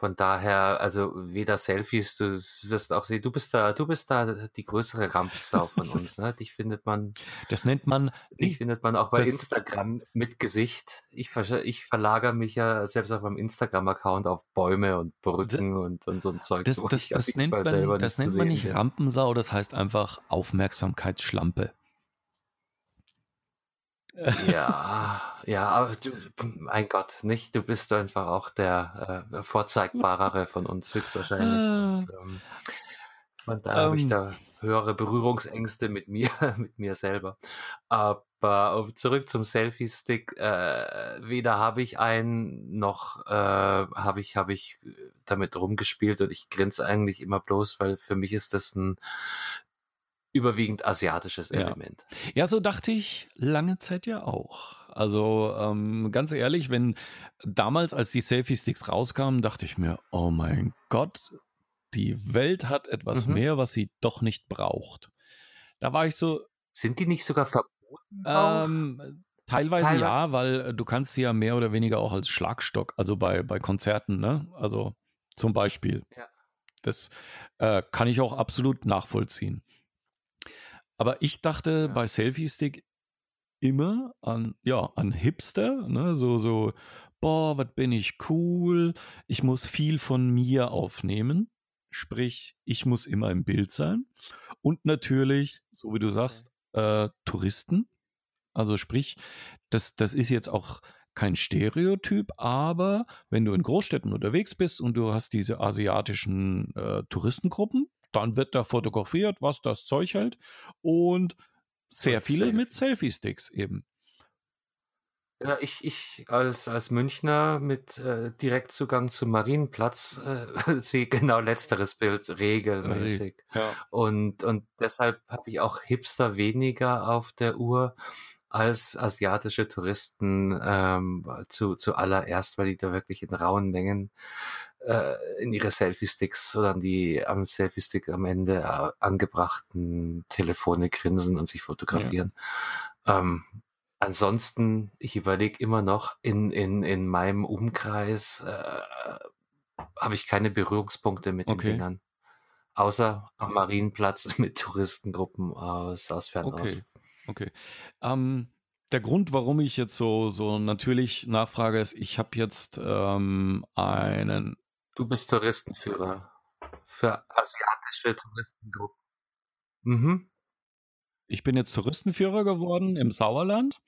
Von daher, also weder Selfies, du wirst auch sehen, du bist da, du bist da die größere Rampsau [laughs] von uns. Ne? Dich findet man. Das nennt man. Dich findet man auch bei Instagram mit Gesicht. Ich, ich verlagere mich ja selbst auf meinem Instagram-Account auf Bäume und Brücken das, und, und so ein Zeug. Das, das, das nennt man, das nennt man nicht Rampensau, das heißt einfach Aufmerksamkeitsschlampe. Ja, [laughs] ja, aber du, mein Gott, nicht? Du bist einfach auch der äh, vorzeigbarere von uns höchstwahrscheinlich. Ah. Und, ähm, von daher um. habe ich ähm. da höhere Berührungsängste mit mir, [laughs] mit mir selber. Aber zurück zum Selfie-Stick. Äh, weder habe ich einen, noch äh, habe ich, habe ich damit rumgespielt und ich grinse eigentlich immer bloß, weil für mich ist das ein überwiegend asiatisches Element. Ja. ja, so dachte ich lange Zeit ja auch. Also ähm, ganz ehrlich, wenn damals, als die Selfie-Sticks rauskamen, dachte ich mir, oh mein Gott, die Welt hat etwas mhm. mehr, was sie doch nicht braucht. Da war ich so. Sind die nicht sogar verboten? Ähm, teilweise, teilweise, ja, weil äh, du kannst sie ja mehr oder weniger auch als Schlagstock, also bei, bei Konzerten, ne? Also zum Beispiel. Ja. Das äh, kann ich auch absolut nachvollziehen. Aber ich dachte ja. bei Selfie Stick immer an, ja, an Hipster, ne? so, so, boah, was bin ich cool, ich muss viel von mir aufnehmen, sprich, ich muss immer im Bild sein. Und natürlich, so wie du sagst, äh, Touristen, also sprich, das, das ist jetzt auch kein Stereotyp, aber wenn du in Großstädten unterwegs bist und du hast diese asiatischen äh, Touristengruppen, dann wird da fotografiert, was das Zeug hält und sehr viele Selfies. mit Selfie-Sticks eben. Ja, ich, ich als, als Münchner mit äh, Direktzugang zum Marienplatz äh, [laughs] sehe genau letzteres Bild regelmäßig. Ja. Und, und deshalb habe ich auch Hipster weniger auf der Uhr als asiatische Touristen ähm, zu, zu allererst, weil die da wirklich in rauen Mengen äh, in ihre Selfie-Sticks oder an die am Selfie-Stick am Ende äh, angebrachten Telefone grinsen und sich fotografieren. Ja. Ähm, ansonsten, ich überlege immer noch, in, in, in meinem Umkreis äh, habe ich keine Berührungspunkte mit okay. den Dingern. Außer am Marienplatz [laughs] mit Touristengruppen aus, aus Fernost. Okay. Okay. Ähm, der Grund, warum ich jetzt so, so natürlich nachfrage, ist, ich habe jetzt ähm, einen Du bist Touristenführer für asiatische Touristengruppen. Mhm. Ich bin jetzt Touristenführer geworden im Sauerland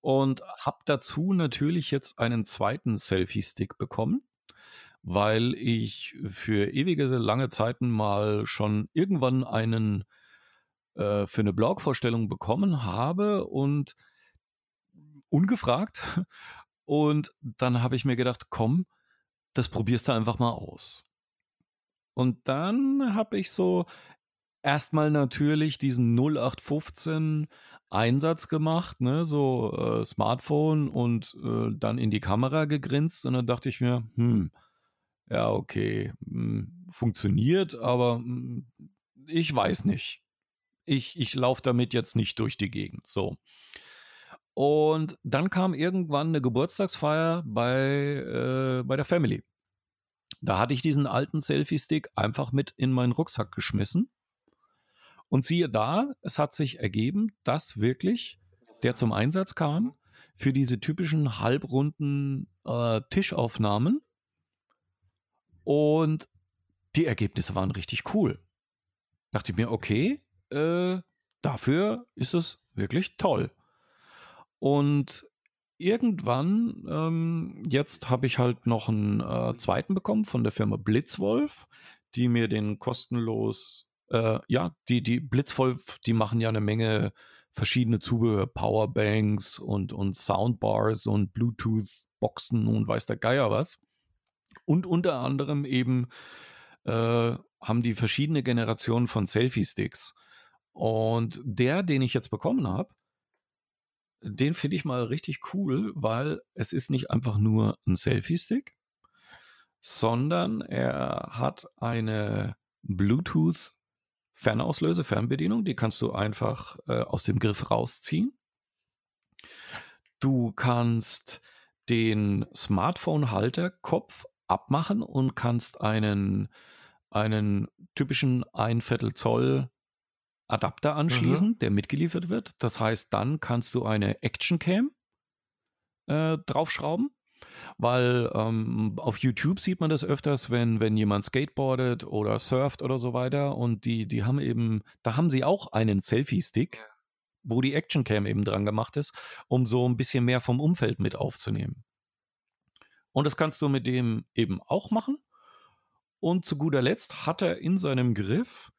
und habe dazu natürlich jetzt einen zweiten Selfie-Stick bekommen, weil ich für ewige lange Zeiten mal schon irgendwann einen äh, für eine Blogvorstellung bekommen habe und ungefragt. Und dann habe ich mir gedacht, komm, das probierst du einfach mal aus. Und dann habe ich so erstmal natürlich diesen 0815 Einsatz gemacht, ne, so äh, Smartphone und äh, dann in die Kamera gegrinst und dann dachte ich mir, hm, ja, okay, hm, funktioniert, aber hm, ich weiß nicht. Ich, ich laufe damit jetzt nicht durch die Gegend. So. Und dann kam irgendwann eine Geburtstagsfeier bei, äh, bei der Family. Da hatte ich diesen alten Selfie-Stick einfach mit in meinen Rucksack geschmissen. Und siehe da, es hat sich ergeben, dass wirklich der zum Einsatz kam für diese typischen halbrunden äh, Tischaufnahmen. Und die Ergebnisse waren richtig cool. Dachte ich mir, okay, äh, dafür ist es wirklich toll. Und irgendwann, ähm, jetzt habe ich halt noch einen äh, zweiten bekommen von der Firma Blitzwolf, die mir den kostenlos, äh, ja, die, die Blitzwolf, die machen ja eine Menge verschiedene Zubehör, Powerbanks und, und Soundbars und Bluetooth-Boxen und weiß der Geier was. Und unter anderem eben äh, haben die verschiedene Generationen von Selfie-Sticks. Und der, den ich jetzt bekommen habe, den finde ich mal richtig cool, weil es ist nicht einfach nur ein Selfie-Stick, sondern er hat eine Bluetooth Fernauslöse, Fernbedienung, die kannst du einfach äh, aus dem Griff rausziehen. Du kannst den Smartphone-Halterkopf abmachen und kannst einen, einen typischen ein Viertel Zoll Adapter anschließen, mhm. der mitgeliefert wird. Das heißt, dann kannst du eine Action Cam äh, draufschrauben. Weil ähm, auf YouTube sieht man das öfters, wenn, wenn jemand skateboardet oder surft oder so weiter. Und die, die haben eben, da haben sie auch einen Selfie-Stick, wo die Action Cam eben dran gemacht ist, um so ein bisschen mehr vom Umfeld mit aufzunehmen. Und das kannst du mit dem eben auch machen. Und zu guter Letzt hat er in seinem Griff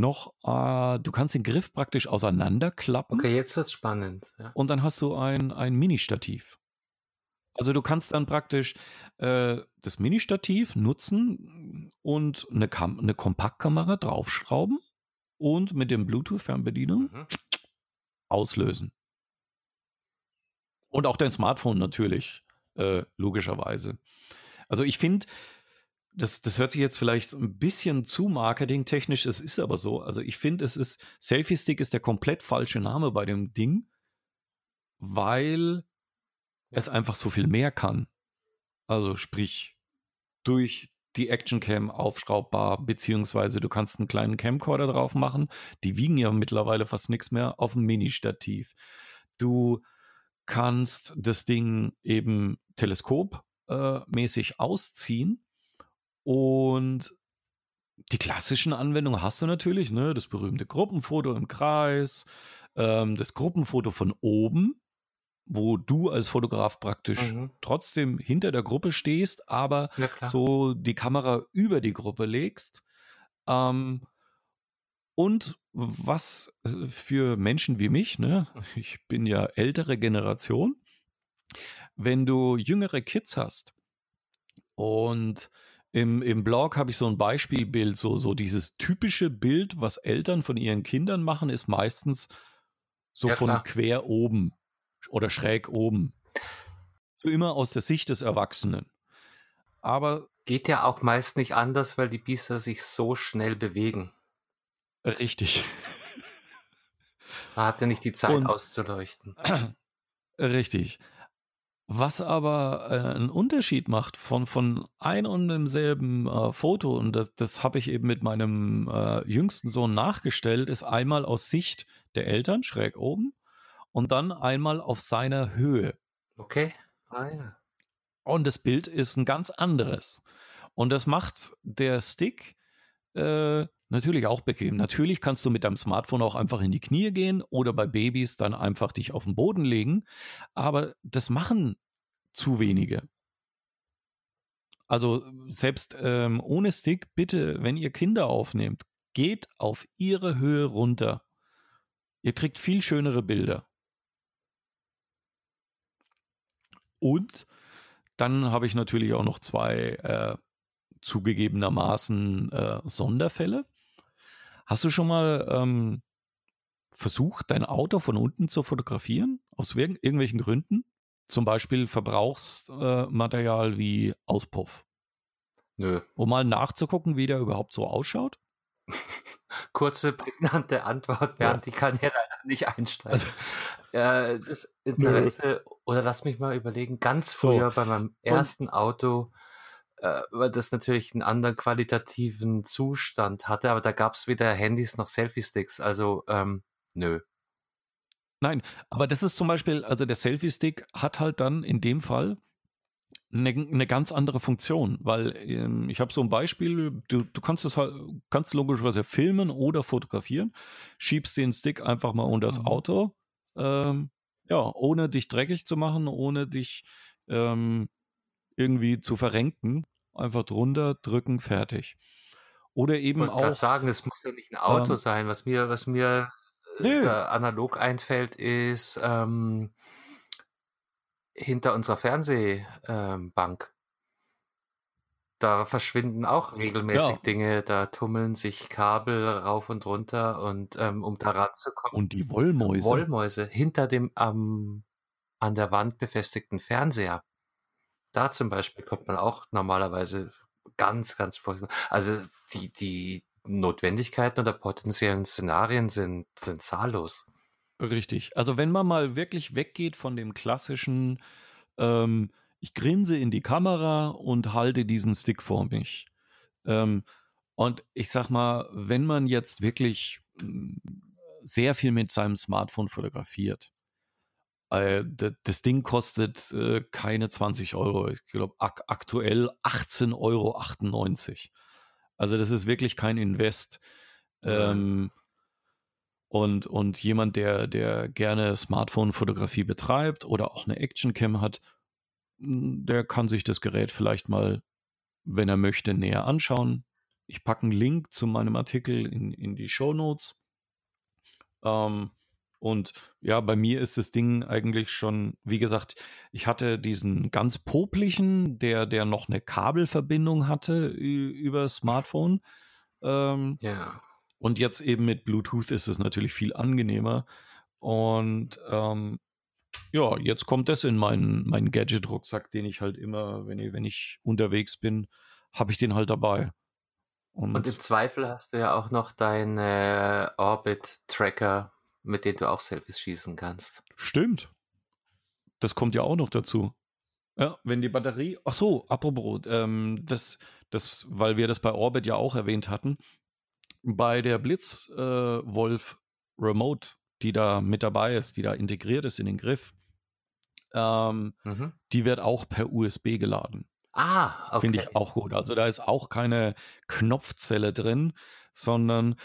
noch, äh, du kannst den Griff praktisch auseinanderklappen. Okay, jetzt wird's spannend. Ja. Und dann hast du ein, ein Mini-Stativ. Also du kannst dann praktisch äh, das Mini-Stativ nutzen und eine, Kam eine Kompaktkamera draufschrauben und mit dem Bluetooth-Fernbedienung mhm. auslösen. Und auch dein Smartphone natürlich, äh, logischerweise. Also ich finde, das, das hört sich jetzt vielleicht ein bisschen zu marketingtechnisch, es ist aber so. Also ich finde, es ist, Selfie Stick ist der komplett falsche Name bei dem Ding, weil es einfach so viel mehr kann. Also sprich, durch die Action Cam aufschraubbar, beziehungsweise du kannst einen kleinen Camcorder drauf machen. Die wiegen ja mittlerweile fast nichts mehr auf dem Mini-Stativ. Du kannst das Ding eben teleskopmäßig äh, ausziehen und die klassischen Anwendungen hast du natürlich, ne? Das berühmte Gruppenfoto im Kreis, ähm, das Gruppenfoto von oben, wo du als Fotograf praktisch mhm. trotzdem hinter der Gruppe stehst, aber so die Kamera über die Gruppe legst. Ähm, und was äh, für Menschen wie mich, ne, [laughs] ich bin ja ältere Generation, wenn du jüngere Kids hast und im, Im Blog habe ich so ein Beispielbild, so, so dieses typische Bild, was Eltern von ihren Kindern machen, ist meistens so ja, von klar. quer oben oder schräg oben. So immer aus der Sicht des Erwachsenen. Aber. Geht ja auch meist nicht anders, weil die Biester sich so schnell bewegen. Richtig. Man hat ja nicht die Zeit Und, auszuleuchten. Richtig. Was aber äh, einen Unterschied macht von, von ein und demselben äh, Foto, und das, das habe ich eben mit meinem äh, jüngsten Sohn nachgestellt, ist einmal aus Sicht der Eltern schräg oben und dann einmal auf seiner Höhe. Okay. Ah, ja. Und das Bild ist ein ganz anderes. Und das macht der Stick äh, natürlich auch bequem. Natürlich kannst du mit deinem Smartphone auch einfach in die Knie gehen oder bei Babys dann einfach dich auf den Boden legen. Aber das machen zu wenige. Also selbst ähm, ohne Stick, bitte, wenn ihr Kinder aufnehmt, geht auf ihre Höhe runter. Ihr kriegt viel schönere Bilder. Und dann habe ich natürlich auch noch zwei äh, zugegebenermaßen äh, Sonderfälle. Hast du schon mal ähm, versucht, dein Auto von unten zu fotografieren? Aus irgendwelchen Gründen? Zum Beispiel Verbrauchsmaterial äh, wie Auspuff. Nö. Um mal nachzugucken, wie der überhaupt so ausschaut? [laughs] Kurze, prägnante Antwort, Bernd, ja. die kann [laughs] ja leider nicht einsteigen. Also, äh, das Interesse, Nö. oder lass mich mal überlegen, ganz früher so. bei meinem ersten Auto äh, weil das natürlich einen anderen qualitativen Zustand hatte, aber da gab es weder Handys noch Selfie-Sticks, also ähm, nö. Nein, aber das ist zum Beispiel, also der Selfie-Stick hat halt dann in dem Fall eine, eine ganz andere Funktion, weil ähm, ich habe so ein Beispiel, du, du kannst es halt, kannst logischerweise filmen oder fotografieren, schiebst den Stick einfach mal unter das mhm. Auto, ähm, ja, ohne dich dreckig zu machen, ohne dich ähm, irgendwie zu verrenken. Einfach drunter drücken, fertig. Oder eben ich auch. sagen, es muss ja nicht ein Auto ähm, sein. Was mir, was mir äh, da analog einfällt, ist ähm, hinter unserer Fernsehbank. Ähm, da verschwinden auch regelmäßig ja. Dinge, da tummeln sich Kabel rauf und runter und ähm, um da ranzukommen. Und die Wollmäuse. Wollmäuse hinter dem ähm, an der Wand befestigten Fernseher. Da zum Beispiel kommt man auch normalerweise ganz, ganz voll. Also die, die Notwendigkeiten oder potenziellen Szenarien sind, sind zahllos. Richtig. Also wenn man mal wirklich weggeht von dem klassischen, ähm, ich grinse in die Kamera und halte diesen Stick vor mich. Ähm, und ich sag mal, wenn man jetzt wirklich mm, sehr viel mit seinem Smartphone fotografiert, äh, das Ding kostet äh, keine 20 Euro. Ich glaube ak aktuell 18,98 Euro. Also das ist wirklich kein Invest. Ähm, und, und jemand, der, der gerne Smartphone-Fotografie betreibt oder auch eine Actioncam hat, der kann sich das Gerät vielleicht mal, wenn er möchte, näher anschauen. Ich packe einen Link zu meinem Artikel in, in die Show Notes. Ähm, und ja, bei mir ist das Ding eigentlich schon, wie gesagt, ich hatte diesen ganz poplichen, der, der noch eine Kabelverbindung hatte über Smartphone. Ähm, ja. Und jetzt eben mit Bluetooth ist es natürlich viel angenehmer. Und ähm, ja, jetzt kommt das in meinen, meinen Gadget-Rucksack, den ich halt immer, wenn ich, wenn ich unterwegs bin, habe ich den halt dabei. Und, Und, im Zweifel hast du ja auch noch deinen Orbit-Tracker mit denen du auch Selfies schießen kannst. Stimmt. Das kommt ja auch noch dazu. Ja, wenn die Batterie. Ach so, apropos, ähm, das, das, weil wir das bei Orbit ja auch erwähnt hatten. Bei der Blitzwolf äh, Remote, die da mit dabei ist, die da integriert ist in den Griff, ähm, mhm. die wird auch per USB geladen. Ah, okay. Finde ich auch gut. Also da ist auch keine Knopfzelle drin, sondern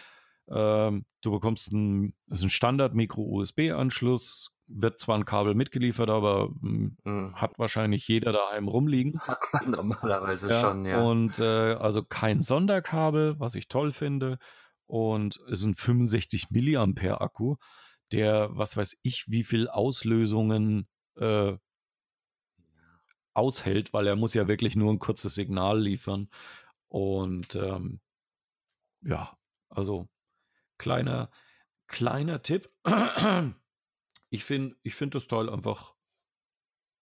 ähm, du bekommst ein, das ist ein Standard-Micro-USB-Anschluss, wird zwar ein Kabel mitgeliefert, aber hm, mhm. hat wahrscheinlich jeder daheim rumliegen. [laughs] Hat man normalerweise ja, schon, ja. Und äh, also kein Sonderkabel, was ich toll finde. Und es ist ein 65 Milliampere Akku, der, was weiß ich, wie viel Auslösungen äh, aushält, weil er muss ja wirklich nur ein kurzes Signal liefern. Und ähm, ja, also Kleiner, kleiner Tipp. [clears throat] Ich finde ich find das Teil einfach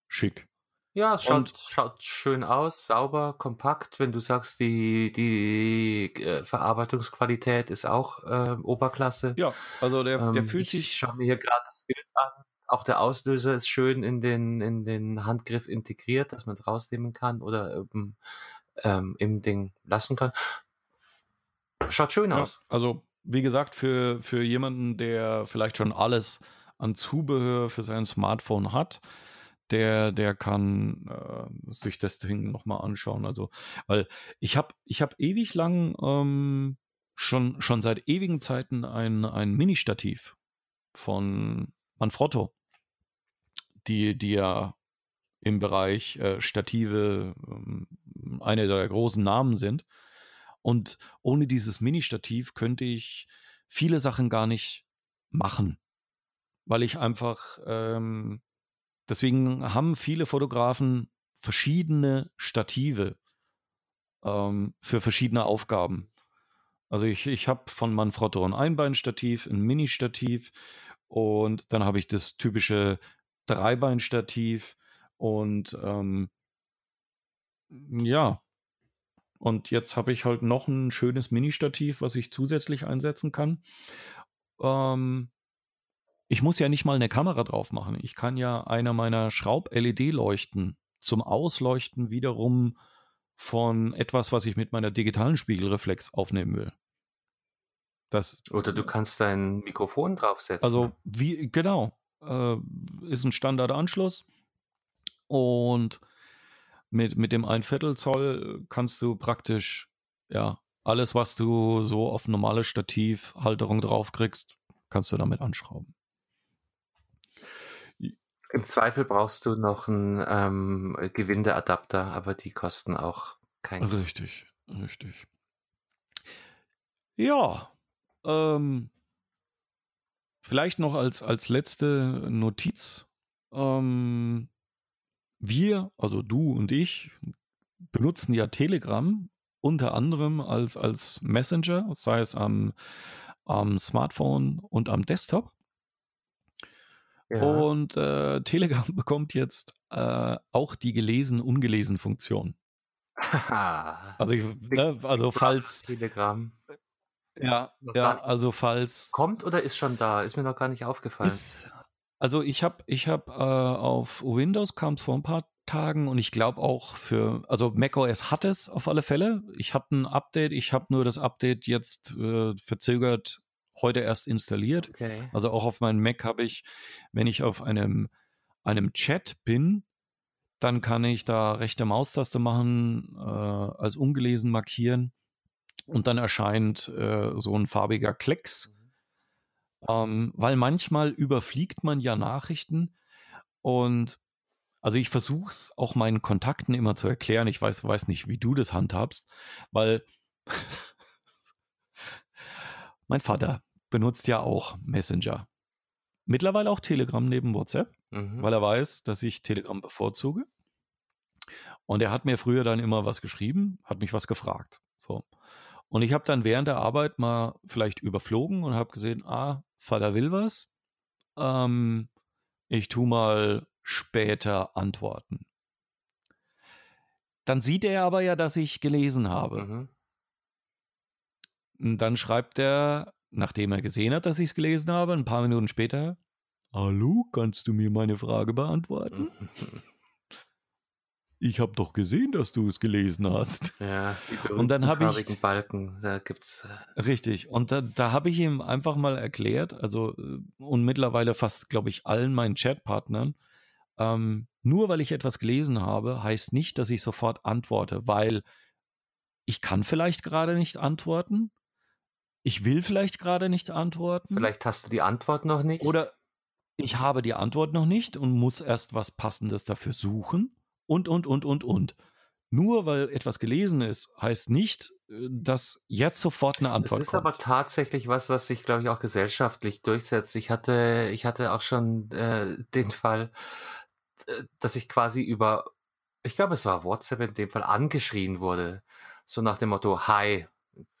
schick. Ja, es schaut, schaut schön aus, sauber, kompakt. Wenn du sagst, die, die äh, Verarbeitungsqualität ist auch äh, Oberklasse. Ja, also der, der ähm, fühlt sich. Ich schaue mir hier gerade das Bild an. Auch der Auslöser ist schön in den, in den Handgriff integriert, dass man es rausnehmen kann oder ähm, ähm, im Ding lassen kann. Schaut schön ja, aus. Also wie gesagt, für, für jemanden, der vielleicht schon alles an Zubehör für sein Smartphone hat, der, der kann äh, sich das Ding nochmal anschauen. Also, weil ich habe ich hab ewig lang ähm, schon, schon seit ewigen Zeiten ein, ein Mini-Stativ von Manfrotto, die, die ja im Bereich äh, Stative äh, eine der großen Namen sind. Und ohne dieses Mini-Stativ könnte ich viele Sachen gar nicht machen, weil ich einfach, ähm, deswegen haben viele Fotografen verschiedene Stative ähm, für verschiedene Aufgaben. Also ich, ich habe von Manfrotto ein Einbeinstativ, ein Mini-Stativ und dann habe ich das typische Dreibeinstativ und ähm, ja, und jetzt habe ich halt noch ein schönes Mini-Stativ, was ich zusätzlich einsetzen kann. Ähm, ich muss ja nicht mal eine Kamera drauf machen. Ich kann ja einer meiner Schraub-LED-Leuchten zum Ausleuchten wiederum von etwas, was ich mit meiner digitalen Spiegelreflex aufnehmen will. Das, Oder du kannst dein Mikrofon draufsetzen. Also wie genau äh, ist ein Standardanschluss und mit, mit dem 1 Viertel Zoll kannst du praktisch, ja, alles, was du so auf normale Stativhalterung draufkriegst, kannst du damit anschrauben. Im Zweifel brauchst du noch einen ähm, Gewindeadapter, aber die kosten auch kein Geld. Richtig, richtig. Ja, ähm, vielleicht noch als, als letzte Notiz. Ähm, wir, also du und ich, benutzen ja Telegram unter anderem als, als Messenger, sei es am, am Smartphone und am Desktop. Ja. Und äh, Telegram [laughs] bekommt jetzt äh, auch die gelesen-ungelesen-Funktion. also, ich, ne, also falls. Telegram. Ja, ja, also falls. Kommt oder ist schon da? Ist mir noch gar nicht aufgefallen. Ist, also ich habe ich hab, äh, auf Windows kam es vor ein paar Tagen und ich glaube auch für, also macOS hat es auf alle Fälle. Ich hatte ein Update, ich habe nur das Update jetzt äh, verzögert heute erst installiert. Okay. Also auch auf meinem Mac habe ich, wenn ich auf einem, einem Chat bin, dann kann ich da rechte Maustaste machen, äh, als ungelesen markieren und dann erscheint äh, so ein farbiger Klecks. Ähm, weil manchmal überfliegt man ja Nachrichten und also ich versuche es auch meinen Kontakten immer zu erklären. Ich weiß, weiß nicht, wie du das handhabst, weil [laughs] mein Vater benutzt ja auch Messenger. Mittlerweile auch Telegram neben WhatsApp, mhm. weil er weiß, dass ich Telegram bevorzuge. Und er hat mir früher dann immer was geschrieben, hat mich was gefragt. So. Und ich habe dann während der Arbeit mal vielleicht überflogen und habe gesehen, ah, Vater will was. Ähm, ich tu mal später antworten. Dann sieht er aber ja, dass ich gelesen habe. Mhm. Und dann schreibt er, nachdem er gesehen hat, dass ich es gelesen habe, ein paar Minuten später, Hallo, kannst du mir meine Frage beantworten? [laughs] ich habe doch gesehen, dass du es gelesen hast. Ja, die und dann habe ich Balken, da gibt's äh richtig. Und da, da habe ich ihm einfach mal erklärt, also äh, und mittlerweile fast, glaube ich, allen meinen Chatpartnern, ähm, nur weil ich etwas gelesen habe, heißt nicht, dass ich sofort antworte, weil ich kann vielleicht gerade nicht antworten. Ich will vielleicht gerade nicht antworten. Vielleicht hast du die Antwort noch nicht. Oder ich habe die Antwort noch nicht und muss erst was Passendes dafür suchen und, und, und, und, und. Nur weil etwas gelesen ist, heißt nicht, äh, dass jetzt sofort eine Antwort kommt. Das ist kommt. aber tatsächlich was, was sich, glaube ich, auch gesellschaftlich durchsetzt. Ich hatte, ich hatte auch schon äh, den Fall, dass ich quasi über, ich glaube, es war WhatsApp in dem Fall, angeschrien wurde. So nach dem Motto, hi,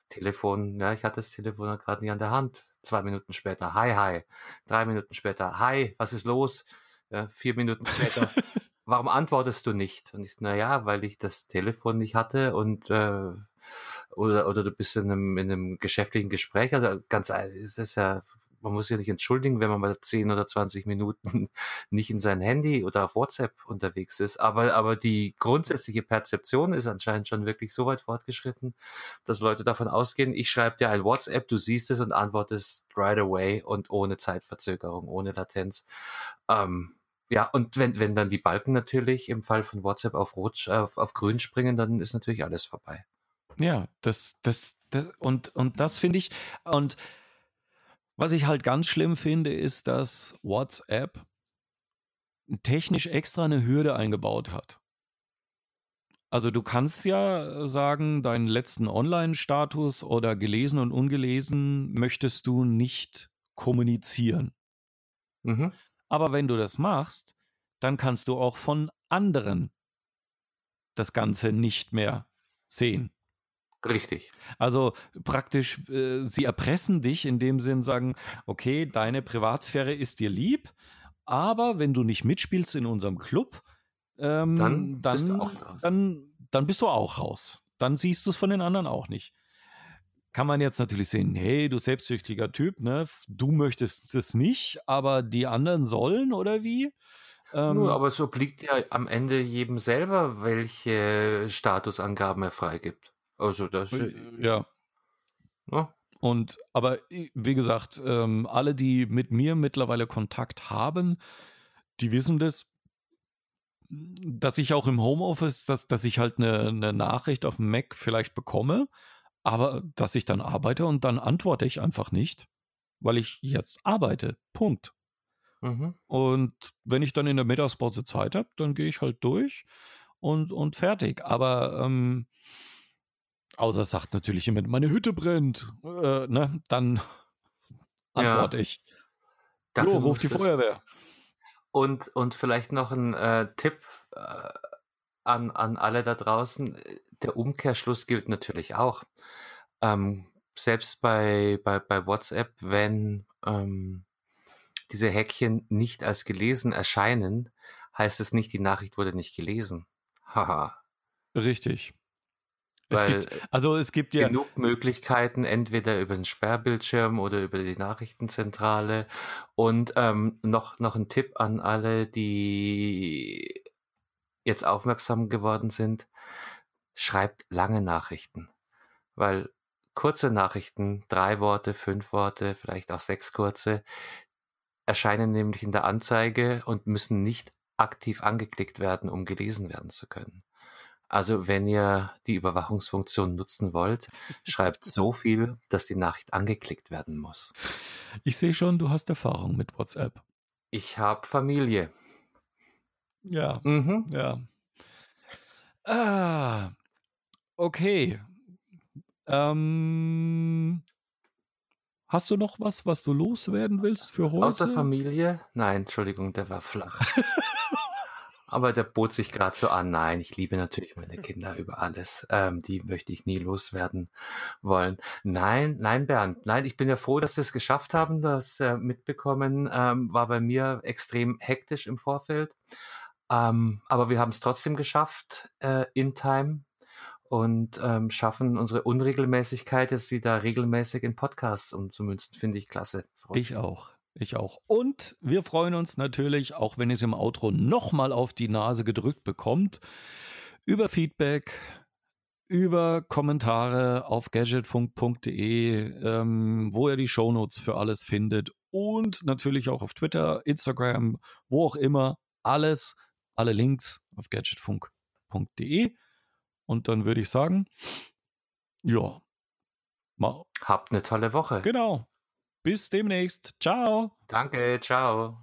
Telefon, ja, ich hatte das Telefon gerade nicht an der Hand. Zwei Minuten später, hi, hi. Drei Minuten später, hi, was ist los? Ja, vier Minuten später, [laughs] warum antwortest du nicht? Und ich, naja, weil ich das Telefon nicht hatte und äh, oder, oder du bist in einem, in einem geschäftlichen Gespräch. Also ganz, es ist ja, man muss sich nicht entschuldigen, wenn man mal 10 oder 20 Minuten [laughs] nicht in sein Handy oder auf WhatsApp unterwegs ist. Aber, aber die grundsätzliche Perzeption ist anscheinend schon wirklich so weit fortgeschritten, dass Leute davon ausgehen, ich schreibe dir ein WhatsApp, du siehst es und antwortest right away und ohne Zeitverzögerung, ohne Latenz. Ähm, Ja, und wenn, wenn dann die Balken natürlich im Fall von WhatsApp auf Rot, auf, auf Grün springen, dann ist natürlich alles vorbei. Ja, das, das, das und, und das finde ich, und was ich halt ganz schlimm finde, ist, dass WhatsApp technisch extra eine Hürde eingebaut hat. Also du kannst ja sagen, deinen letzten Online-Status oder gelesen und ungelesen möchtest du nicht kommunizieren. Mhm. Aber wenn du das machst, dann kannst du auch von anderen das Ganze nicht mehr sehen. Richtig. Also praktisch, äh, sie erpressen dich in dem Sinn, sagen, okay, deine Privatsphäre ist dir lieb, aber wenn du nicht mitspielst in unserem Club, ähm, dann, dann, bist du auch raus. Dann, dann bist du auch raus. Dann siehst du es von den anderen auch nicht. Kann man jetzt natürlich sehen, hey, du selbstsüchtiger Typ, ne? Du möchtest es nicht, aber die anderen sollen oder wie? Ähm, Nur, aber es obliegt ja am Ende jedem selber, welche Statusangaben er freigibt. Also das. Äh, ja. ja. Und aber wie gesagt, ähm, alle, die mit mir mittlerweile Kontakt haben, die wissen das, dass ich auch im Homeoffice, dass, dass ich halt eine, eine Nachricht auf dem Mac vielleicht bekomme, aber dass ich dann arbeite und dann antworte ich einfach nicht, weil ich jetzt arbeite. Punkt. Mhm. Und wenn ich dann in der Mittagspause Zeit habe, dann gehe ich halt durch und, und fertig. Aber ähm, Außer sagt natürlich jemand, meine Hütte brennt. Äh, ne? Dann [laughs] antworte ja. ich. Dafür jo, ruft die Feuerwehr. Und, und vielleicht noch ein äh, Tipp äh, an, an alle da draußen. Der Umkehrschluss gilt natürlich auch. Ähm, selbst bei, bei, bei WhatsApp, wenn ähm, diese Häkchen nicht als gelesen erscheinen, heißt es nicht, die Nachricht wurde nicht gelesen. Haha. Richtig. Es gibt, also es gibt ja genug Möglichkeiten, entweder über den Sperrbildschirm oder über die Nachrichtenzentrale. Und ähm, noch, noch ein Tipp an alle, die jetzt aufmerksam geworden sind. Schreibt lange Nachrichten. Weil kurze Nachrichten, drei Worte, fünf Worte, vielleicht auch sechs kurze, erscheinen nämlich in der Anzeige und müssen nicht aktiv angeklickt werden, um gelesen werden zu können. Also wenn ihr die Überwachungsfunktion nutzen wollt, schreibt so viel, dass die Nachricht angeklickt werden muss. Ich sehe schon, du hast Erfahrung mit WhatsApp. Ich habe Familie. Ja. Mhm. Ja. Ah. Okay. Ähm, hast du noch was, was du loswerden willst für heute? Außer Familie? Nein, Entschuldigung, der war flach. [laughs] Aber der bot sich gerade so an. Nein, ich liebe natürlich meine Kinder über alles. Ähm, die möchte ich nie loswerden wollen. Nein, nein, Bernd, nein, ich bin ja froh, dass wir es geschafft haben. Das äh, mitbekommen ähm, war bei mir extrem hektisch im Vorfeld. Ähm, aber wir haben es trotzdem geschafft äh, in Time und ähm, schaffen unsere Unregelmäßigkeit jetzt wieder regelmäßig in Podcasts umzumünzen. Finde ich klasse. Ich auch. Ich auch. Und wir freuen uns natürlich, auch wenn ihr es im Outro nochmal auf die Nase gedrückt bekommt, über Feedback, über Kommentare auf gadgetfunk.de, ähm, wo ihr die Shownotes für alles findet und natürlich auch auf Twitter, Instagram, wo auch immer. Alles, alle Links auf gadgetfunk.de. Und dann würde ich sagen, ja. Mal. Habt eine tolle Woche. Genau. Bis demnächst. Ciao. Danke, ciao.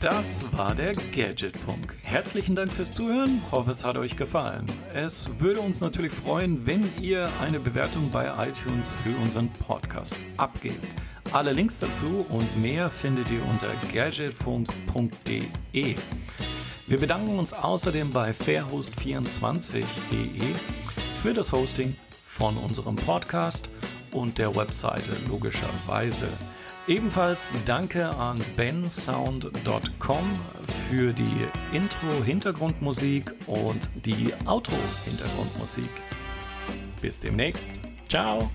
Das war der Gadgetfunk. Herzlichen Dank fürs Zuhören. Hoffe, es hat euch gefallen. Es würde uns natürlich freuen, wenn ihr eine Bewertung bei iTunes für unseren Podcast abgebt. Alle Links dazu und mehr findet ihr unter gadgetfunk.de. Wir bedanken uns außerdem bei fairhost24.de für das Hosting von unserem Podcast und der Webseite logischerweise. Ebenfalls danke an bensound.com für die Intro-Hintergrundmusik und die Outro-Hintergrundmusik. Bis demnächst. Ciao.